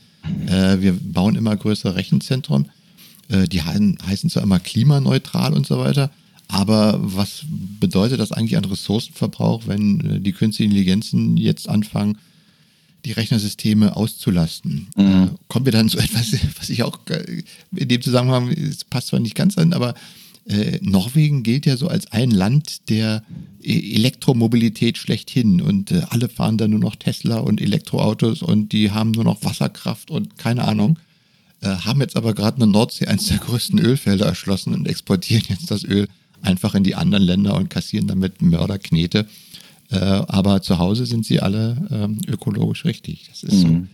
äh, wir bauen immer größere Rechenzentren. Die heißen zwar immer klimaneutral und so weiter, aber was bedeutet das eigentlich an Ressourcenverbrauch, wenn äh, die künstlichen Intelligenzen jetzt anfangen, die Rechnersysteme auszulasten? Mhm. Äh, kommen wir dann zu etwas, was ich auch äh, in dem Zusammenhang, es passt zwar nicht ganz an, aber äh, Norwegen gilt ja so als ein Land der Elektromobilität schlechthin und äh, alle fahren da nur noch Tesla und Elektroautos und die haben nur noch Wasserkraft und keine Ahnung. Äh, haben jetzt aber gerade eine Nordsee, eines der größten Ölfelder erschlossen und exportieren jetzt das Öl einfach in die anderen Länder und kassieren damit Mörderknete. Äh, aber zu Hause sind sie alle ähm, ökologisch richtig. Das ist mhm.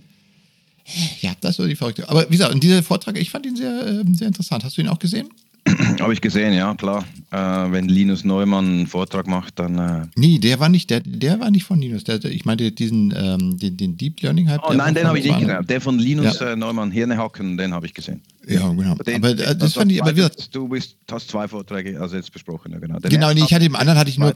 so. Ja, das ist so die verrückte. Aber wie gesagt, und dieser Vortrag, ich fand ihn sehr, äh, sehr interessant. Hast du ihn auch gesehen? Habe ich gesehen, ja, klar. Äh, wenn Linus Neumann einen Vortrag macht, dann. Äh nee, der war nicht, der, der war nicht von Linus. Der, ich meinte diesen, ähm, den, den Deep Learning halt. Oh nein, den habe ich nicht gesehen. Der von Linus ja. äh, Neumann, Hirnehacken, den habe ich gesehen. Ja, genau. Den, aber äh, das, das fand ich, aber wir, Du bist, hast zwei Vorträge also jetzt besprochen, ja, genau. Den genau, nee, ich hatte im anderen hatte ich nur.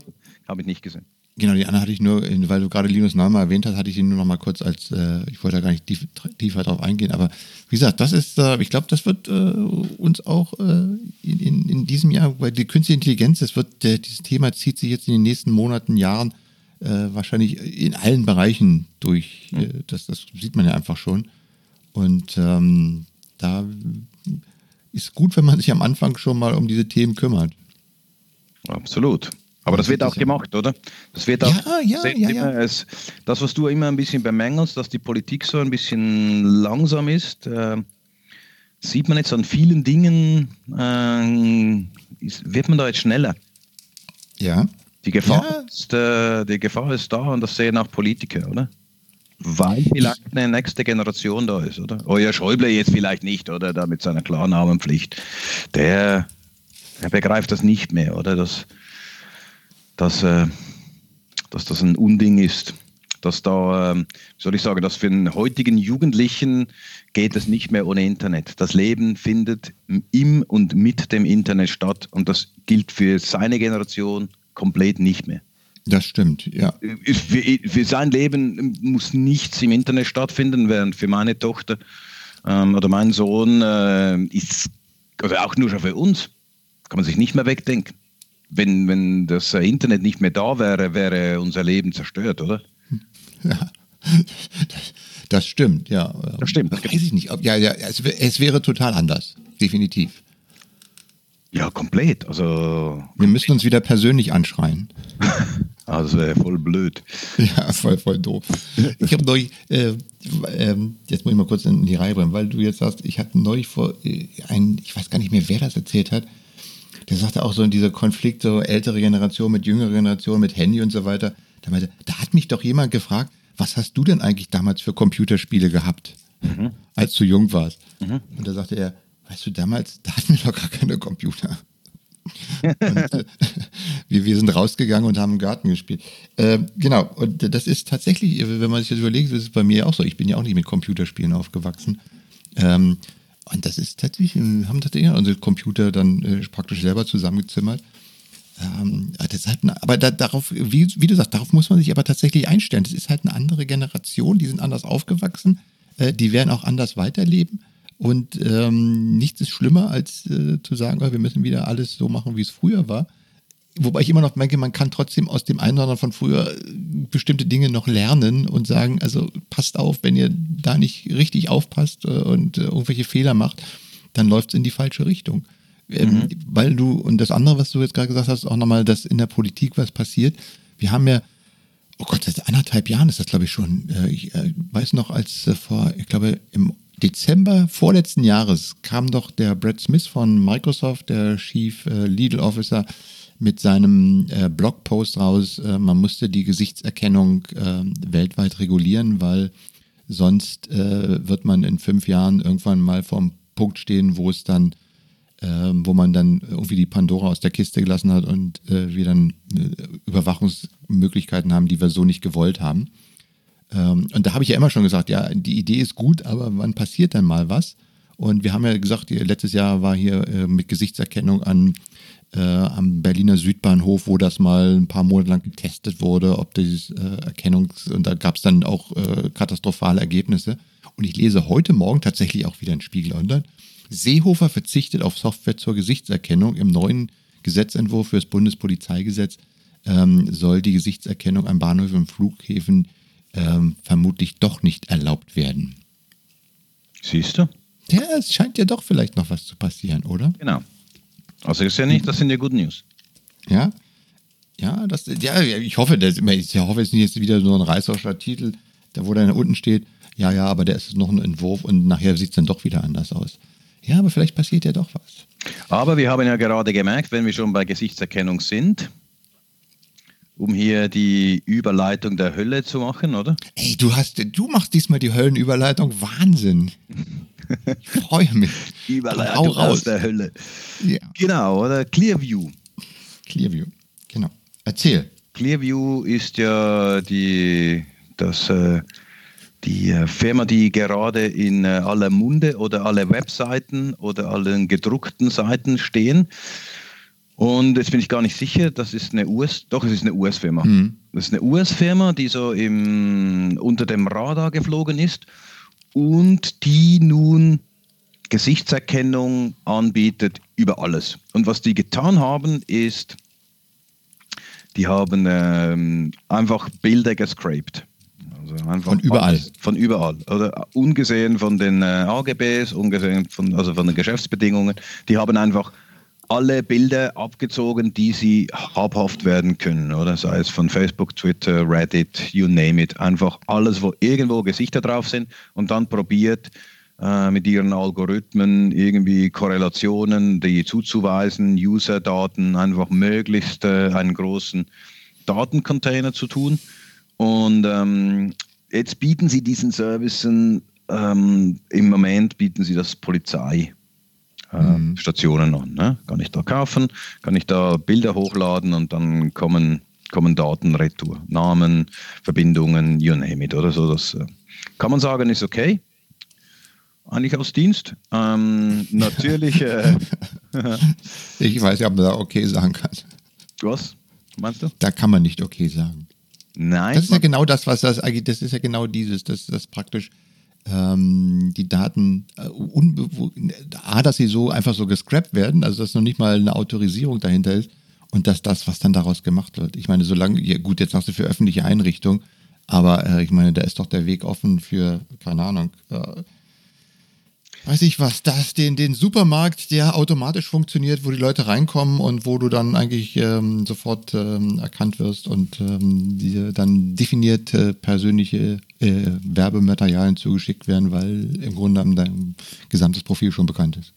Habe ich nicht gesehen. Genau, die andere hatte ich nur, weil du gerade Linus Neumann erwähnt hast, hatte ich ihn nur noch mal kurz als, äh, ich wollte da gar nicht tief, tiefer drauf eingehen, aber wie gesagt, das ist, äh, ich glaube, das wird äh, uns auch äh, in, in, diesem Jahr, weil die künstliche Intelligenz, das wird, dieses Thema zieht sich jetzt in den nächsten Monaten, Jahren äh, wahrscheinlich in allen Bereichen durch. Mhm. das, das sieht man ja einfach schon. Und ähm, da ist gut, wenn man sich am Anfang schon mal um diese Themen kümmert. Absolut. Aber das wird auch gemacht, oder? Das wird auch ja, ja, ja, ja. Es, das, was du immer ein bisschen bemängelst, dass die Politik so ein bisschen langsam ist, äh, sieht man jetzt an vielen Dingen, äh, ist, wird man da jetzt schneller. Ja. Die Gefahr, ja. Ist, äh, die Gefahr ist da und das sehen auch Politiker, oder? Weil vielleicht eine nächste Generation da ist, oder? Euer Schäuble jetzt vielleicht nicht, oder? Da mit seiner Klarnamenpflicht. Der, der begreift das nicht mehr, oder? Das, dass, äh, dass das ein Unding ist. Dass da, ähm, soll ich sagen, dass für den heutigen Jugendlichen geht es nicht mehr ohne Internet. Das Leben findet im und mit dem Internet statt und das gilt für seine Generation komplett nicht mehr. Das stimmt, ja. Für, für sein Leben muss nichts im Internet stattfinden, während für meine Tochter ähm, oder meinen Sohn äh, ist, also auch nur schon für uns, kann man sich nicht mehr wegdenken. Wenn, wenn das Internet nicht mehr da wäre, wäre unser Leben zerstört, oder? Ja, das stimmt, ja. Das stimmt. Weiß ich nicht. Ja, ja, es, es wäre total anders, definitiv. Ja, komplett. Also wir müssen uns wieder persönlich anschreien. also wäre voll blöd. Ja, voll, voll doof. Ich habe neulich, äh, äh, jetzt muss ich mal kurz in die Reihe bringen, weil du jetzt sagst, ich hatte neulich vor, äh, ein, ich weiß gar nicht mehr, wer das erzählt hat, der sagte auch so in dieser Konflikt, so ältere Generation mit jüngerer Generation, mit Handy und so weiter. Da, meinte, da hat mich doch jemand gefragt, was hast du denn eigentlich damals für Computerspiele gehabt, mhm. als du jung warst? Mhm. Und da sagte er, weißt du, damals, da hatten wir noch gar keine Computer. und, äh, wir, wir sind rausgegangen und haben im Garten gespielt. Äh, genau, und das ist tatsächlich, wenn man sich das überlegt, das ist bei mir auch so. Ich bin ja auch nicht mit Computerspielen aufgewachsen. Ähm, und das ist tatsächlich, haben tatsächlich unsere Computer dann äh, praktisch selber zusammengezimmert. Ähm, eine, aber da, darauf, wie, wie, du sagst, darauf muss man sich aber tatsächlich einstellen. Das ist halt eine andere Generation, die sind anders aufgewachsen, äh, die werden auch anders weiterleben. Und ähm, nichts ist schlimmer, als äh, zu sagen, oh, wir müssen wieder alles so machen, wie es früher war. Wobei ich immer noch denke, man kann trotzdem aus dem einen oder anderen von früher äh, bestimmte Dinge noch lernen und sagen, also passt auf, wenn ihr da nicht richtig aufpasst äh, und äh, irgendwelche Fehler macht, dann läuft es in die falsche Richtung. Ähm, mhm. Weil du, und das andere, was du jetzt gerade gesagt hast, auch nochmal, dass in der Politik was passiert. Wir haben ja, oh Gott, seit anderthalb Jahren ist das, glaube ich, schon. Ich weiß noch, als vor, ich glaube, im Dezember vorletzten Jahres kam doch der Brad Smith von Microsoft, der Chief Legal Officer, mit seinem äh, Blogpost raus, äh, man musste die Gesichtserkennung äh, weltweit regulieren, weil sonst äh, wird man in fünf Jahren irgendwann mal vorm Punkt stehen, wo es dann, ähm, wo man dann irgendwie die Pandora aus der Kiste gelassen hat und äh, wir dann äh, Überwachungsmöglichkeiten haben, die wir so nicht gewollt haben. Ähm, und da habe ich ja immer schon gesagt, ja, die Idee ist gut, aber wann passiert dann mal was? Und wir haben ja gesagt, letztes Jahr war hier mit Gesichtserkennung an äh, am Berliner Südbahnhof, wo das mal ein paar Monate lang getestet wurde, ob dieses äh, Erkennungs- und da gab es dann auch äh, katastrophale Ergebnisse. Und ich lese heute Morgen tatsächlich auch wieder in Spiegel Online. Seehofer verzichtet auf Software zur Gesichtserkennung. Im neuen Gesetzentwurf für das Bundespolizeigesetz ähm, soll die Gesichtserkennung an Bahnhöfen und Flughäfen ähm, vermutlich doch nicht erlaubt werden. Siehst du? Ja, es scheint ja doch vielleicht noch was zu passieren, oder? Genau. Also ist ja nicht, das sind ja Good News. Ja. Ja, das, ja, ich hoffe, das, ich hoffe, es ist nicht jetzt wieder so ein reißerischer Titel, da wo dann unten steht, ja, ja, aber der ist noch ein Entwurf und nachher sieht es dann doch wieder anders aus. Ja, aber vielleicht passiert ja doch was. Aber wir haben ja gerade gemerkt, wenn wir schon bei Gesichtserkennung sind, um hier die Überleitung der Hölle zu machen, oder? Ey, du hast, du machst diesmal die Höllenüberleitung. Wahnsinn. Ich freue mich. Überleitung aus der Hölle. Ja. Genau, oder? Clearview. Clearview, genau. Erzähl. Clearview ist ja die, das, äh, die äh, Firma, die gerade in äh, aller Munde oder alle Webseiten oder allen gedruckten Seiten stehen. Und jetzt bin ich gar nicht sicher, das ist eine US, doch, es ist eine US-Firma. Mhm. Das ist eine US-Firma, die so im, unter dem Radar geflogen ist und die nun Gesichtserkennung anbietet über alles. Und was die getan haben, ist, die haben ähm, einfach Bilder gescraped. Also von überall. Alles, von überall. Oder ungesehen von den äh, AGBs, ungesehen von, also von den Geschäftsbedingungen. Die haben einfach alle Bilder abgezogen, die sie habhaft werden können, oder sei es von Facebook, Twitter, Reddit, you name it, einfach alles, wo irgendwo Gesichter drauf sind und dann probiert äh, mit ihren Algorithmen irgendwie Korrelationen, die zuzuweisen, User-Daten, einfach möglichst äh, einen großen Datencontainer zu tun. Und ähm, jetzt bieten sie diesen Servicen, ähm, im Moment bieten sie das Polizei mhm. Stationen an. Ne? Kann ich da kaufen, kann ich da Bilder hochladen und dann kommen kommen Daten retour. Namen, Verbindungen, you name it oder so. Das äh, kann man sagen, ist okay. Eigentlich aus Dienst. Ähm, natürlich. Äh, ich weiß ja, ob man da okay sagen kann. Was meinst du? Da kann man nicht okay sagen. Nein. Das ist ja genau das, was das eigentlich, das ist ja genau dieses, dass das praktisch ähm, die Daten, äh, A, dass sie so einfach so gescrapt werden, also dass noch nicht mal eine Autorisierung dahinter ist und dass das, was dann daraus gemacht wird. Ich meine, solange, ja, gut, jetzt sagst du für öffentliche Einrichtungen, aber äh, ich meine, da ist doch der Weg offen für, keine Ahnung, äh, weiß ich was, das, den, den Supermarkt, der automatisch funktioniert, wo die Leute reinkommen und wo du dann eigentlich ähm, sofort ähm, erkannt wirst und ähm, dir dann definierte persönliche äh, Werbematerialien zugeschickt werden, weil im Grunde dein gesamtes Profil schon bekannt ist.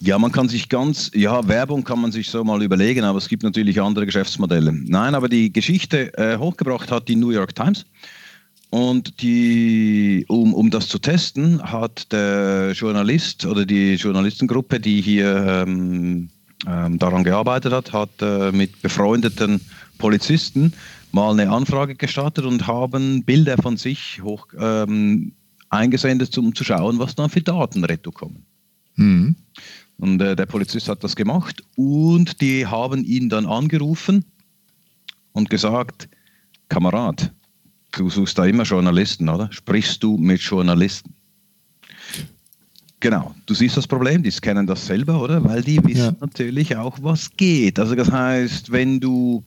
Ja, man kann sich ganz, ja, Werbung kann man sich so mal überlegen, aber es gibt natürlich andere Geschäftsmodelle. Nein, aber die Geschichte äh, hochgebracht hat die New York Times. Und die, um, um das zu testen, hat der Journalist oder die Journalistengruppe, die hier ähm, ähm, daran gearbeitet hat, hat äh, mit befreundeten Polizisten mal eine Anfrage gestartet und haben Bilder von sich hoch ähm, eingesendet, um zu schauen, was dann für Daten retto kommen. Mhm. Und äh, der Polizist hat das gemacht und die haben ihn dann angerufen und gesagt, Kamerad, du suchst da immer Journalisten, oder? Sprichst du mit Journalisten? Genau, du siehst das Problem, die kennen das selber, oder? Weil die wissen ja. natürlich auch, was geht. Also das heißt, wenn du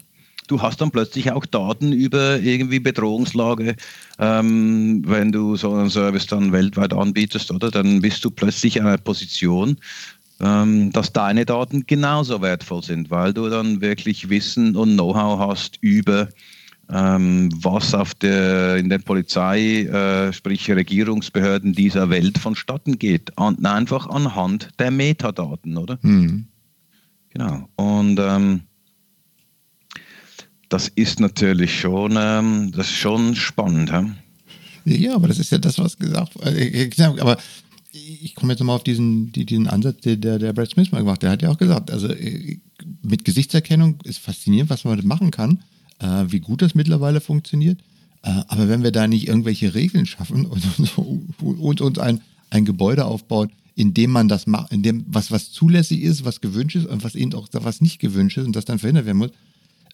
du hast dann plötzlich auch Daten über irgendwie Bedrohungslage. Ähm, wenn du so einen Service dann weltweit anbietest, oder dann bist du plötzlich in einer Position, ähm, dass deine Daten genauso wertvoll sind, weil du dann wirklich Wissen und Know-how hast über ähm, was auf der, in der Polizei, äh, sprich Regierungsbehörden dieser Welt vonstatten geht. An, einfach anhand der Metadaten, oder? Mhm. Genau. Und ähm, das ist natürlich schon, ähm, das ist schon spannend. He? Ja, aber das ist ja das, was gesagt wurde. Äh, aber ich komme jetzt nochmal auf diesen, diesen Ansatz, der, der Brad Smith mal gemacht hat. Der hat ja auch gesagt, also äh, mit Gesichtserkennung ist faszinierend, was man machen kann äh, wie gut das mittlerweile funktioniert. Aber wenn wir da nicht irgendwelche Regeln schaffen und, und uns ein, ein Gebäude aufbauen, in dem man das macht, in dem was, was zulässig ist, was gewünscht ist und was eben auch was nicht gewünscht ist und das dann verhindert werden muss,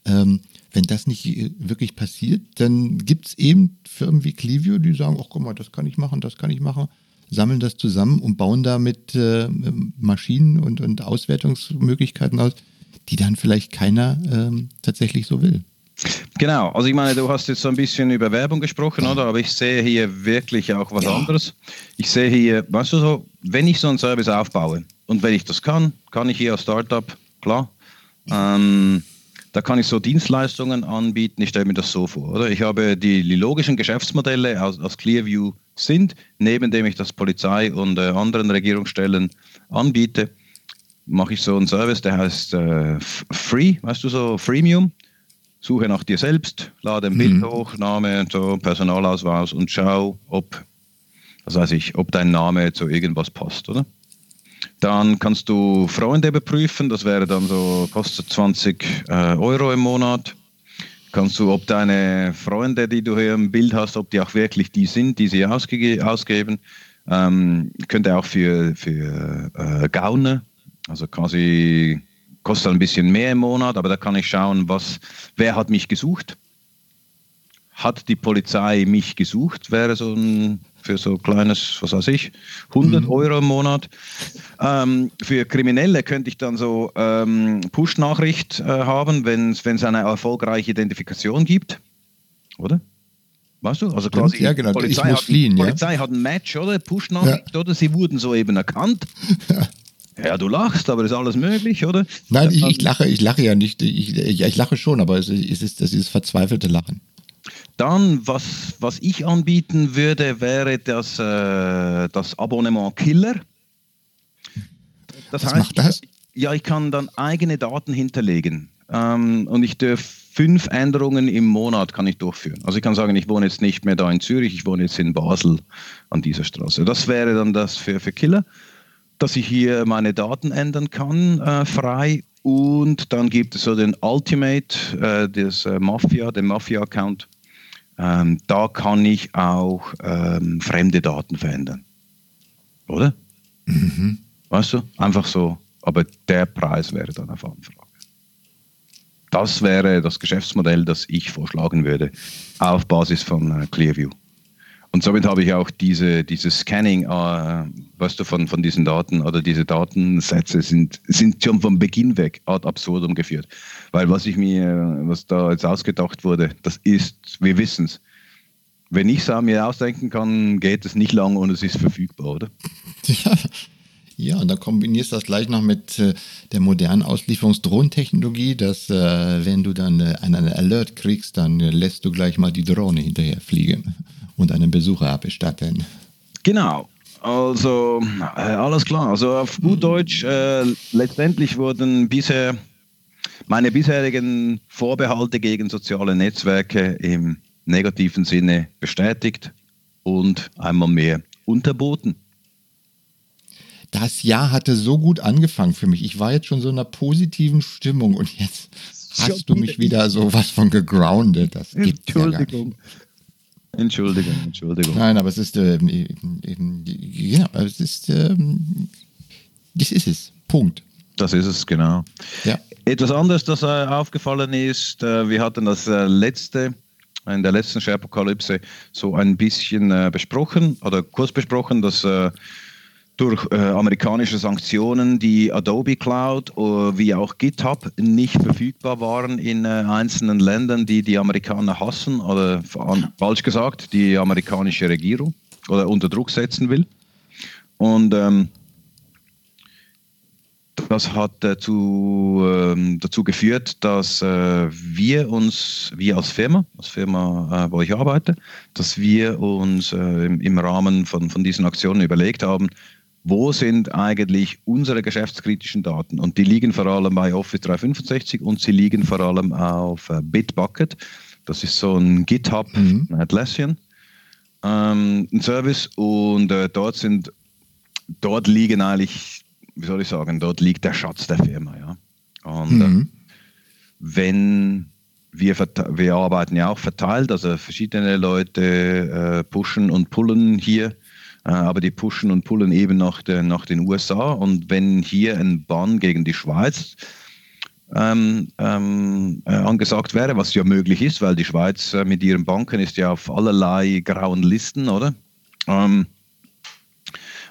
ähm, wenn das nicht wirklich passiert, dann gibt es eben Firmen wie Clivio, die sagen, ach guck mal, das kann ich machen, das kann ich machen, sammeln das zusammen und bauen damit äh, Maschinen und, und Auswertungsmöglichkeiten aus, die dann vielleicht keiner ähm, tatsächlich so will. Genau, also ich meine, du hast jetzt so ein bisschen über Werbung gesprochen, oder? Aber ich sehe hier wirklich auch was ja. anderes. Ich sehe hier, weißt du so, wenn ich so einen Service aufbaue und wenn ich das kann, kann ich hier als Startup, klar. Ähm, da kann ich so Dienstleistungen anbieten. Ich stelle mir das so vor, oder? Ich habe die, die logischen Geschäftsmodelle aus, aus, Clearview sind, neben dem ich das Polizei und äh, anderen Regierungsstellen anbiete, mache ich so einen Service, der heißt äh, Free, weißt du so, Freemium suche nach dir selbst, lade ein Bild mhm. hoch, Name, so, Personalausweis und schau, ob, was weiß ich, ob dein Name zu irgendwas passt, oder? Dann kannst du Freunde überprüfen, das wäre dann so, kostet 20 äh, Euro im Monat. Kannst du, ob deine Freunde, die du hier im Bild hast, ob die auch wirklich die sind, die sie ausge ausgeben. Ähm, könnte auch für, für äh, Gauner, also quasi kostet ein bisschen mehr im Monat, aber da kann ich schauen, was, wer hat mich gesucht. Hat die Polizei mich gesucht, wäre so ein, für so ein kleines, was weiß ich, 100 mhm. Euro im Monat. Ähm, für Kriminelle könnte ich dann so ähm, Push-Nachricht äh, haben, wenn es eine erfolgreiche Identifikation gibt, oder? Weißt du? Also quasi ja, genau. Polizei, hat, fliehen, Polizei ja. hat ein Match, oder? Push-Nachricht, ja. oder? Sie wurden soeben erkannt. Ja. Du lachst, aber ist alles möglich, oder? Nein, ich, ich lache, ich lache ja nicht. Ich, ich, ich lache schon, aber es ist, es ist dieses verzweifelte Lachen. Dann, was, was ich anbieten würde, wäre das, äh, das Abonnement Killer. Das was heißt, macht das? ja, ich kann dann eigene Daten hinterlegen. Ähm, und ich darf fünf Änderungen im Monat kann ich durchführen. Also ich kann sagen, ich wohne jetzt nicht mehr da in Zürich, ich wohne jetzt in Basel an dieser Straße. Das wäre dann das für, für Killer dass ich hier meine Daten ändern kann, äh, frei und dann gibt es so den Ultimate, äh, das äh, Mafia, den Mafia-Account. Ähm, da kann ich auch ähm, fremde Daten verändern. Oder? Mhm. Weißt du? Einfach so. Aber der Preis wäre dann auf Anfrage. Das wäre das Geschäftsmodell, das ich vorschlagen würde, auf Basis von äh, Clearview. Und somit habe ich auch diese, dieses Scanning, äh, weißt du, von, von diesen Daten oder diese Datensätze sind, sind schon vom Beginn weg ad absurdum geführt. Weil was ich mir, was da jetzt ausgedacht wurde, das ist, wir wissen es. Wenn ich es mir ausdenken kann, geht es nicht lang und es ist verfügbar, oder? Ja, und dann kombinierst du das gleich noch mit äh, der modernen Auslieferungsdrohntechnologie, dass äh, wenn du dann äh, einen Alert kriegst, dann lässt du gleich mal die Drohne hinterher fliegen und einen Besucher abbestatten. Genau. Also äh, alles klar. Also auf gut Deutsch, äh, letztendlich wurden bisher meine bisherigen Vorbehalte gegen soziale Netzwerke im negativen Sinne bestätigt und einmal mehr unterboten das Jahr hatte so gut angefangen für mich. Ich war jetzt schon so in einer positiven Stimmung und jetzt hast du mich wieder so was von gegroundet. Das gibt Entschuldigung. Ja Entschuldigung, Entschuldigung. Nein, aber es ist ähm, eben, ja, es ist, ähm, das ist es. Punkt. Das ist es, genau. Ja. Etwas anderes, das äh, aufgefallen ist, äh, wir hatten das äh, letzte, in der letzten Sharepokalypse so ein bisschen äh, besprochen oder kurz besprochen, dass äh, durch äh, amerikanische Sanktionen die Adobe Cloud äh, wie auch GitHub nicht verfügbar waren in äh, einzelnen Ländern, die die Amerikaner hassen oder falsch gesagt die amerikanische Regierung oder unter Druck setzen will. Und ähm, das hat dazu, ähm, dazu geführt, dass äh, wir uns, wir als Firma, als Firma, äh, wo ich arbeite, dass wir uns äh, im, im Rahmen von, von diesen Aktionen überlegt haben, wo sind eigentlich unsere geschäftskritischen Daten? Und die liegen vor allem bei Office 365 und sie liegen vor allem auf äh, Bitbucket. Das ist so ein GitHub mhm. Atlassian ähm, ein Service und äh, dort sind dort liegen eigentlich, wie soll ich sagen, dort liegt der Schatz der Firma, ja. Und äh, mhm. äh, wenn wir, wir arbeiten ja auch verteilt, also verschiedene Leute äh, pushen und pullen hier aber die pushen und pullen eben nach, der, nach den USA. Und wenn hier ein Bann gegen die Schweiz ähm, ähm, äh, angesagt wäre, was ja möglich ist, weil die Schweiz äh, mit ihren Banken ist ja auf allerlei grauen Listen, oder? Ähm,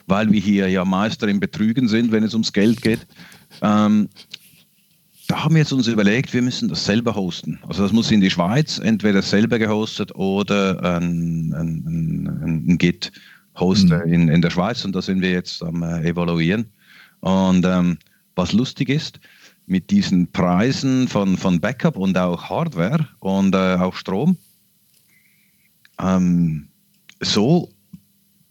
weil wir hier ja Meister im Betrügen sind, wenn es ums Geld geht. Ähm, da haben wir jetzt uns überlegt, wir müssen das selber hosten. Also das muss in die Schweiz entweder selber gehostet oder ein, ein, ein, ein Git Host mhm. in, in der Schweiz und da sind wir jetzt am äh, Evaluieren. Und ähm, was lustig ist, mit diesen Preisen von, von Backup und auch Hardware und äh, auch Strom, ähm, so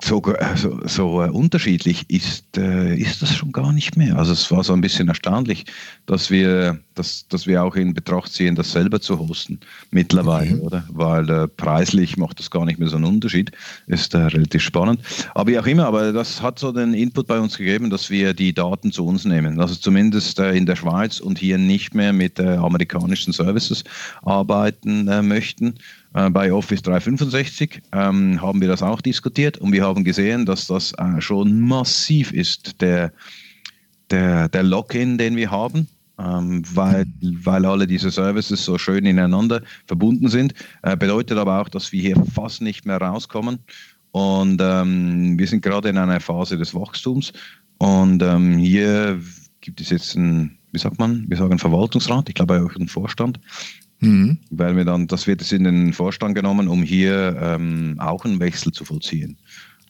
so, so, so äh, unterschiedlich ist, äh, ist das schon gar nicht mehr. Also es war so ein bisschen erstaunlich, dass wir, dass, dass wir auch in Betracht ziehen, das selber zu hosten mittlerweile, okay. oder? Weil äh, preislich macht das gar nicht mehr so einen Unterschied. Ist äh, relativ spannend. Aber wie auch immer, aber das hat so den Input bei uns gegeben, dass wir die Daten zu uns nehmen. Also zumindest äh, in der Schweiz und hier nicht mehr mit amerikanischen Services arbeiten möchten äh, bei Office 365 ähm, haben wir das auch diskutiert und wir haben gesehen, dass das äh, schon massiv ist, der, der, der Login, den wir haben. Ähm, weil, weil alle diese Services so schön ineinander verbunden sind. Äh, bedeutet aber auch, dass wir hier fast nicht mehr rauskommen. Und ähm, wir sind gerade in einer Phase des Wachstums. Und ähm, hier gibt es jetzt einen, wie sagt man, wir sagen Verwaltungsrat, ich glaube auch einen Vorstand, Mhm. Weil wir dann, das wird jetzt in den Vorstand genommen, um hier ähm, auch einen Wechsel zu vollziehen.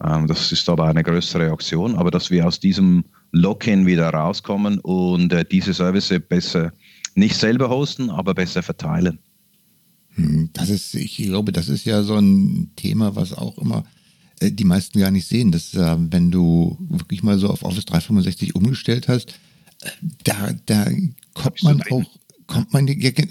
Ähm, das ist aber eine größere Aktion, aber dass wir aus diesem Lock-in wieder rauskommen und äh, diese Service besser nicht selber hosten, aber besser verteilen. Hm, das ist, ich glaube, das ist ja so ein Thema, was auch immer äh, die meisten gar nicht sehen, dass äh, wenn du wirklich mal so auf Office 365 umgestellt hast, äh, da, da kommt man auch kommt man,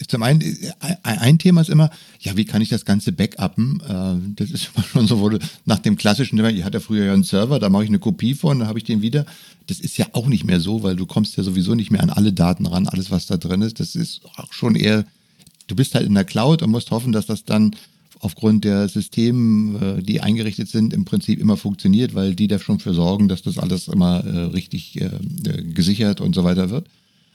zum einen, äh, ein Thema ist immer, ja, wie kann ich das Ganze backuppen? Äh, das ist immer schon so, wo nach dem klassischen, ich hatte früher ja einen Server, da mache ich eine Kopie von, dann habe ich den wieder. Das ist ja auch nicht mehr so, weil du kommst ja sowieso nicht mehr an alle Daten ran, alles, was da drin ist. Das ist auch schon eher, du bist halt in der Cloud und musst hoffen, dass das dann aufgrund der Systeme, äh, die eingerichtet sind, im Prinzip immer funktioniert, weil die da schon für sorgen, dass das alles immer richtig gesichert und so weiter wird.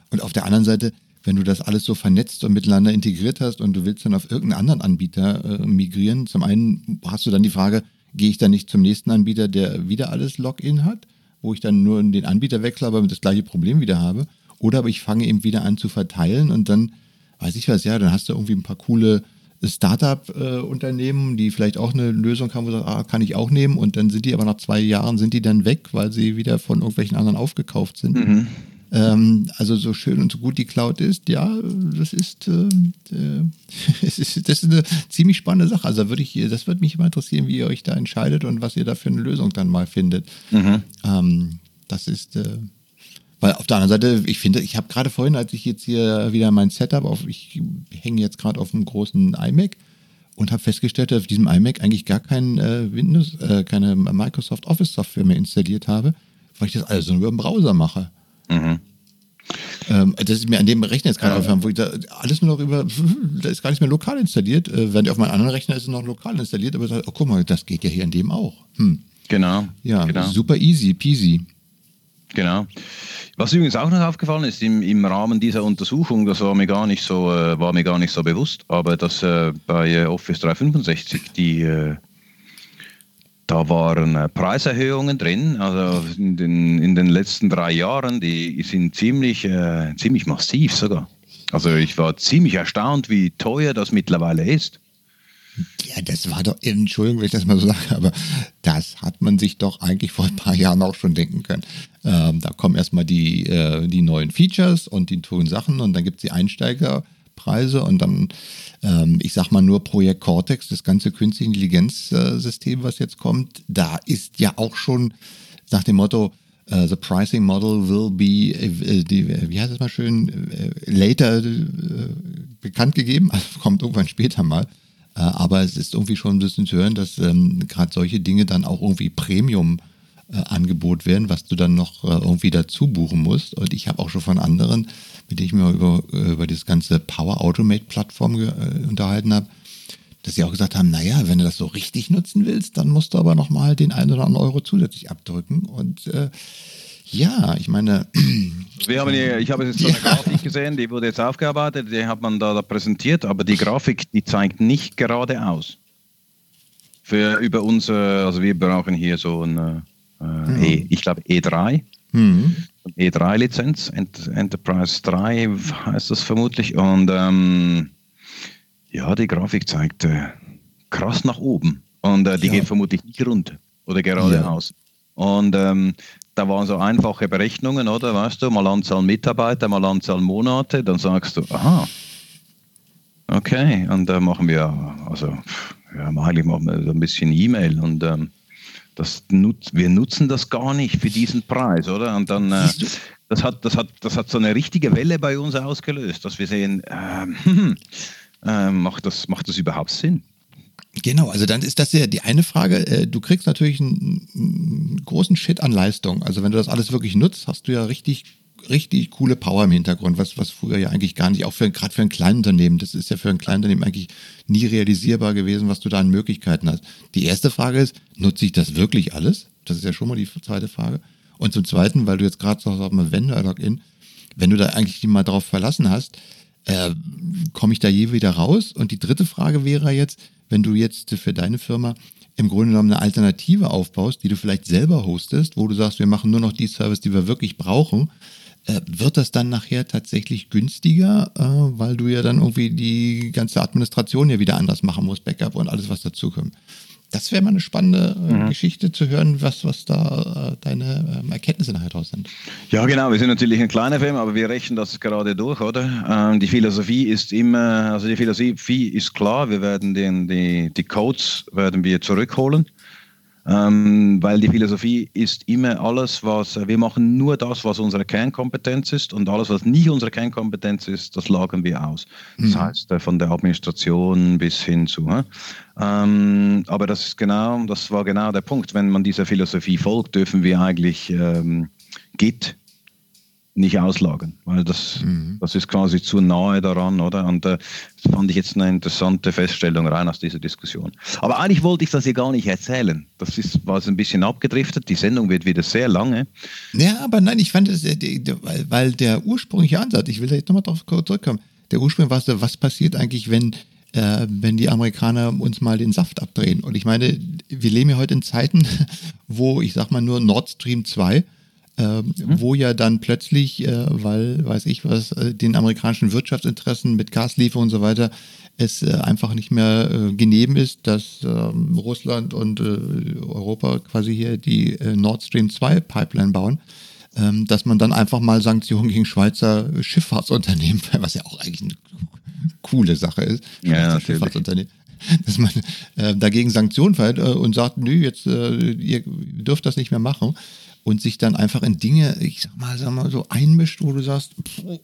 Und auf der anderen Seite, wenn du das alles so vernetzt und miteinander integriert hast und du willst dann auf irgendeinen anderen Anbieter äh, migrieren, zum einen hast du dann die Frage, gehe ich dann nicht zum nächsten Anbieter, der wieder alles Login hat, wo ich dann nur den Anbieter wechsle, aber das gleiche Problem wieder habe, oder aber ich fange eben wieder an zu verteilen und dann, weiß ich was, ja, dann hast du irgendwie ein paar coole Startup-Unternehmen, äh, die vielleicht auch eine Lösung haben, wo du sagst, ah, kann ich auch nehmen und dann sind die aber nach zwei Jahren sind die dann weg, weil sie wieder von irgendwelchen anderen aufgekauft sind. Mhm. Ähm, also so schön und so gut die Cloud ist, ja, das ist, äh, äh, ist, das ist eine ziemlich spannende Sache. Also würde ich, das würde mich immer interessieren, wie ihr euch da entscheidet und was ihr da für eine Lösung dann mal findet. Mhm. Ähm, das ist, äh, weil auf der anderen Seite, ich finde, ich habe gerade vorhin, als ich jetzt hier wieder mein Setup auf, ich hänge jetzt gerade auf einem großen iMac und habe festgestellt, dass auf diesem iMac eigentlich gar kein äh, Windows, äh, keine Microsoft Office Software mehr installiert habe, weil ich das alles nur über den Browser mache. Mhm. Ähm, das ist mir an dem Rechner jetzt gerade aufgefallen, wo ich da alles nur noch über, da ist gar nicht mehr lokal installiert. Äh, während auf meinem anderen Rechner ist es noch lokal installiert, aber oh, guck mal, das geht ja hier an dem auch. Hm. Genau. Ja, genau. super easy, peasy. Genau. Was übrigens auch noch aufgefallen ist im, im Rahmen dieser Untersuchung, das war mir gar nicht so, äh, war mir gar nicht so bewusst, aber dass äh, bei äh, Office 365 die äh, da waren äh, Preiserhöhungen drin, also in den, in den letzten drei Jahren, die sind ziemlich, äh, ziemlich massiv sogar. Also ich war ziemlich erstaunt, wie teuer das mittlerweile ist. Ja, das war doch, Entschuldigung, wenn ich das mal so sage, aber das hat man sich doch eigentlich vor ein paar Jahren auch schon denken können. Ähm, da kommen erstmal die, äh, die neuen Features und die tollen Sachen und dann gibt es die Einsteigerpreise und dann ähm, ich sag mal nur Projekt Cortex, das ganze künstliche Intelligenzsystem, was jetzt kommt, da ist ja auch schon nach dem Motto, Uh, the pricing model will be, uh, die, wie heißt es mal schön, uh, later bekannt gegeben, also kommt irgendwann später mal. aber es ist irgendwie schon ein bisschen zu hören, dass ähm, gerade solche Dinge dann auch irgendwie Premium Angebot werden, was du dann noch irgendwie dazu buchen musst. Und ich habe auch schon von anderen mit denen ich mich über, über das ganze Power Automate Plattform äh, unterhalten habe, dass sie auch gesagt haben, naja, wenn du das so richtig nutzen willst, dann musst du aber nochmal den einen oder anderen Euro zusätzlich abdrücken. Und äh, ja, ich meine. Wir haben hier, ich habe jetzt so eine ja. Grafik gesehen, die wurde jetzt aufgearbeitet, die hat man da, da, präsentiert, aber die Grafik, die zeigt nicht geradeaus. Für über unser, also wir brauchen hier so ein, äh, mhm. e, ich glaube E3. Mhm. E3-Lizenz, Enterprise 3 heißt das vermutlich. Und ähm, ja, die Grafik zeigt äh, krass nach oben. Und äh, die ja. geht vermutlich nicht rund oder geradeaus. Ja. Und ähm, da waren so einfache Berechnungen, oder? Weißt du, mal Anzahl Mitarbeiter, mal Anzahl Monate, dann sagst du, aha, okay, und da äh, machen wir, also, ja, eigentlich machen wir so ein bisschen E-Mail und ähm, das nut wir nutzen das gar nicht für diesen Preis, oder? Und dann, äh, das, hat, das, hat, das hat so eine richtige Welle bei uns ausgelöst, dass wir sehen, äh, äh, macht, das, macht das überhaupt Sinn? Genau, also dann ist das ja die eine Frage. Äh, du kriegst natürlich einen, einen großen Shit an Leistung. Also wenn du das alles wirklich nutzt, hast du ja richtig richtig coole Power im Hintergrund, was, was früher ja eigentlich gar nicht, auch für, gerade für ein Kleinunternehmen, das ist ja für ein Kleinunternehmen eigentlich nie realisierbar gewesen, was du da an Möglichkeiten hast. Die erste Frage ist, nutze ich das wirklich alles? Das ist ja schon mal die zweite Frage. Und zum Zweiten, weil du jetzt gerade sagst, mal Vendor-Login, wenn du da eigentlich mal drauf verlassen hast, äh, komme ich da je wieder raus? Und die dritte Frage wäre jetzt, wenn du jetzt für deine Firma im Grunde genommen eine Alternative aufbaust, die du vielleicht selber hostest, wo du sagst, wir machen nur noch die Service, die wir wirklich brauchen, wird das dann nachher tatsächlich günstiger, äh, weil du ja dann irgendwie die ganze Administration ja wieder anders machen musst, Backup und alles, was dazukommt. Das wäre mal eine spannende äh, mhm. Geschichte zu hören, was, was da äh, deine ähm, Erkenntnisse nachher draus sind. Ja, genau. Wir sind natürlich ein kleiner Film, aber wir rechnen das gerade durch, oder? Ähm, die Philosophie ist immer, also die Philosophie ist klar. Wir werden den, die, die Codes werden wir zurückholen Ähm, weil die Philosophie ist immer alles, was wir machen nur das, was unsere Kernkompetenz ist und alles, was nicht unsere Kernkompetenz ist, das lagern wir aus. Das mhm. heißt, äh, von der Administration bis hin zu. Ähm, aber das ist genau, das war genau der Punkt. Wenn man dieser Philosophie folgt, dürfen wir eigentlich ähm, Git nicht auslagern, weil das, mhm. das ist quasi zu nahe daran, oder? Und äh, das fand ich jetzt eine interessante Feststellung rein aus dieser Diskussion. Aber eigentlich wollte ich das hier gar nicht erzählen. Das ist, war ein bisschen abgedriftet. Die Sendung wird wieder sehr lange. Ja, aber nein, ich fand es, äh, weil der ursprüngliche Ansatz, ich will da jetzt nochmal drauf zurückkommen, der Ursprung war so, was passiert eigentlich, wenn äh, wenn die Amerikaner uns mal den Saft abdrehen. Und ich meine, wir leben ja heute in Zeiten, wo ich sag mal nur Nord Stream 2 äh, mhm. wo ja dann plötzlich, äh, weil, weiß ich was, äh, den amerikanischen Wirtschaftsinteressen mit Gaslieferung und so weiter, es äh, einfach nicht mehr äh, genehm ist, dass ähm, Russland und Europa quasi hier die Nord Stream 2 Pipeline bauen, ähm, dass man dann einfach mal Sanktionen gegen Schweizer Schifffahrtsunternehmen, was ja auch eigentlich eine coole Sache ist, Schweizer ja, Schifffahrtsunternehmen, dass man äh, dagegen Sanktionen verhält äh, und sagt, nö, jetzt äh, ihr dürft das nicht mehr machen und sich dann einfach in Dinge, ich sag mal, sag mal so einmischt, wo du sagst,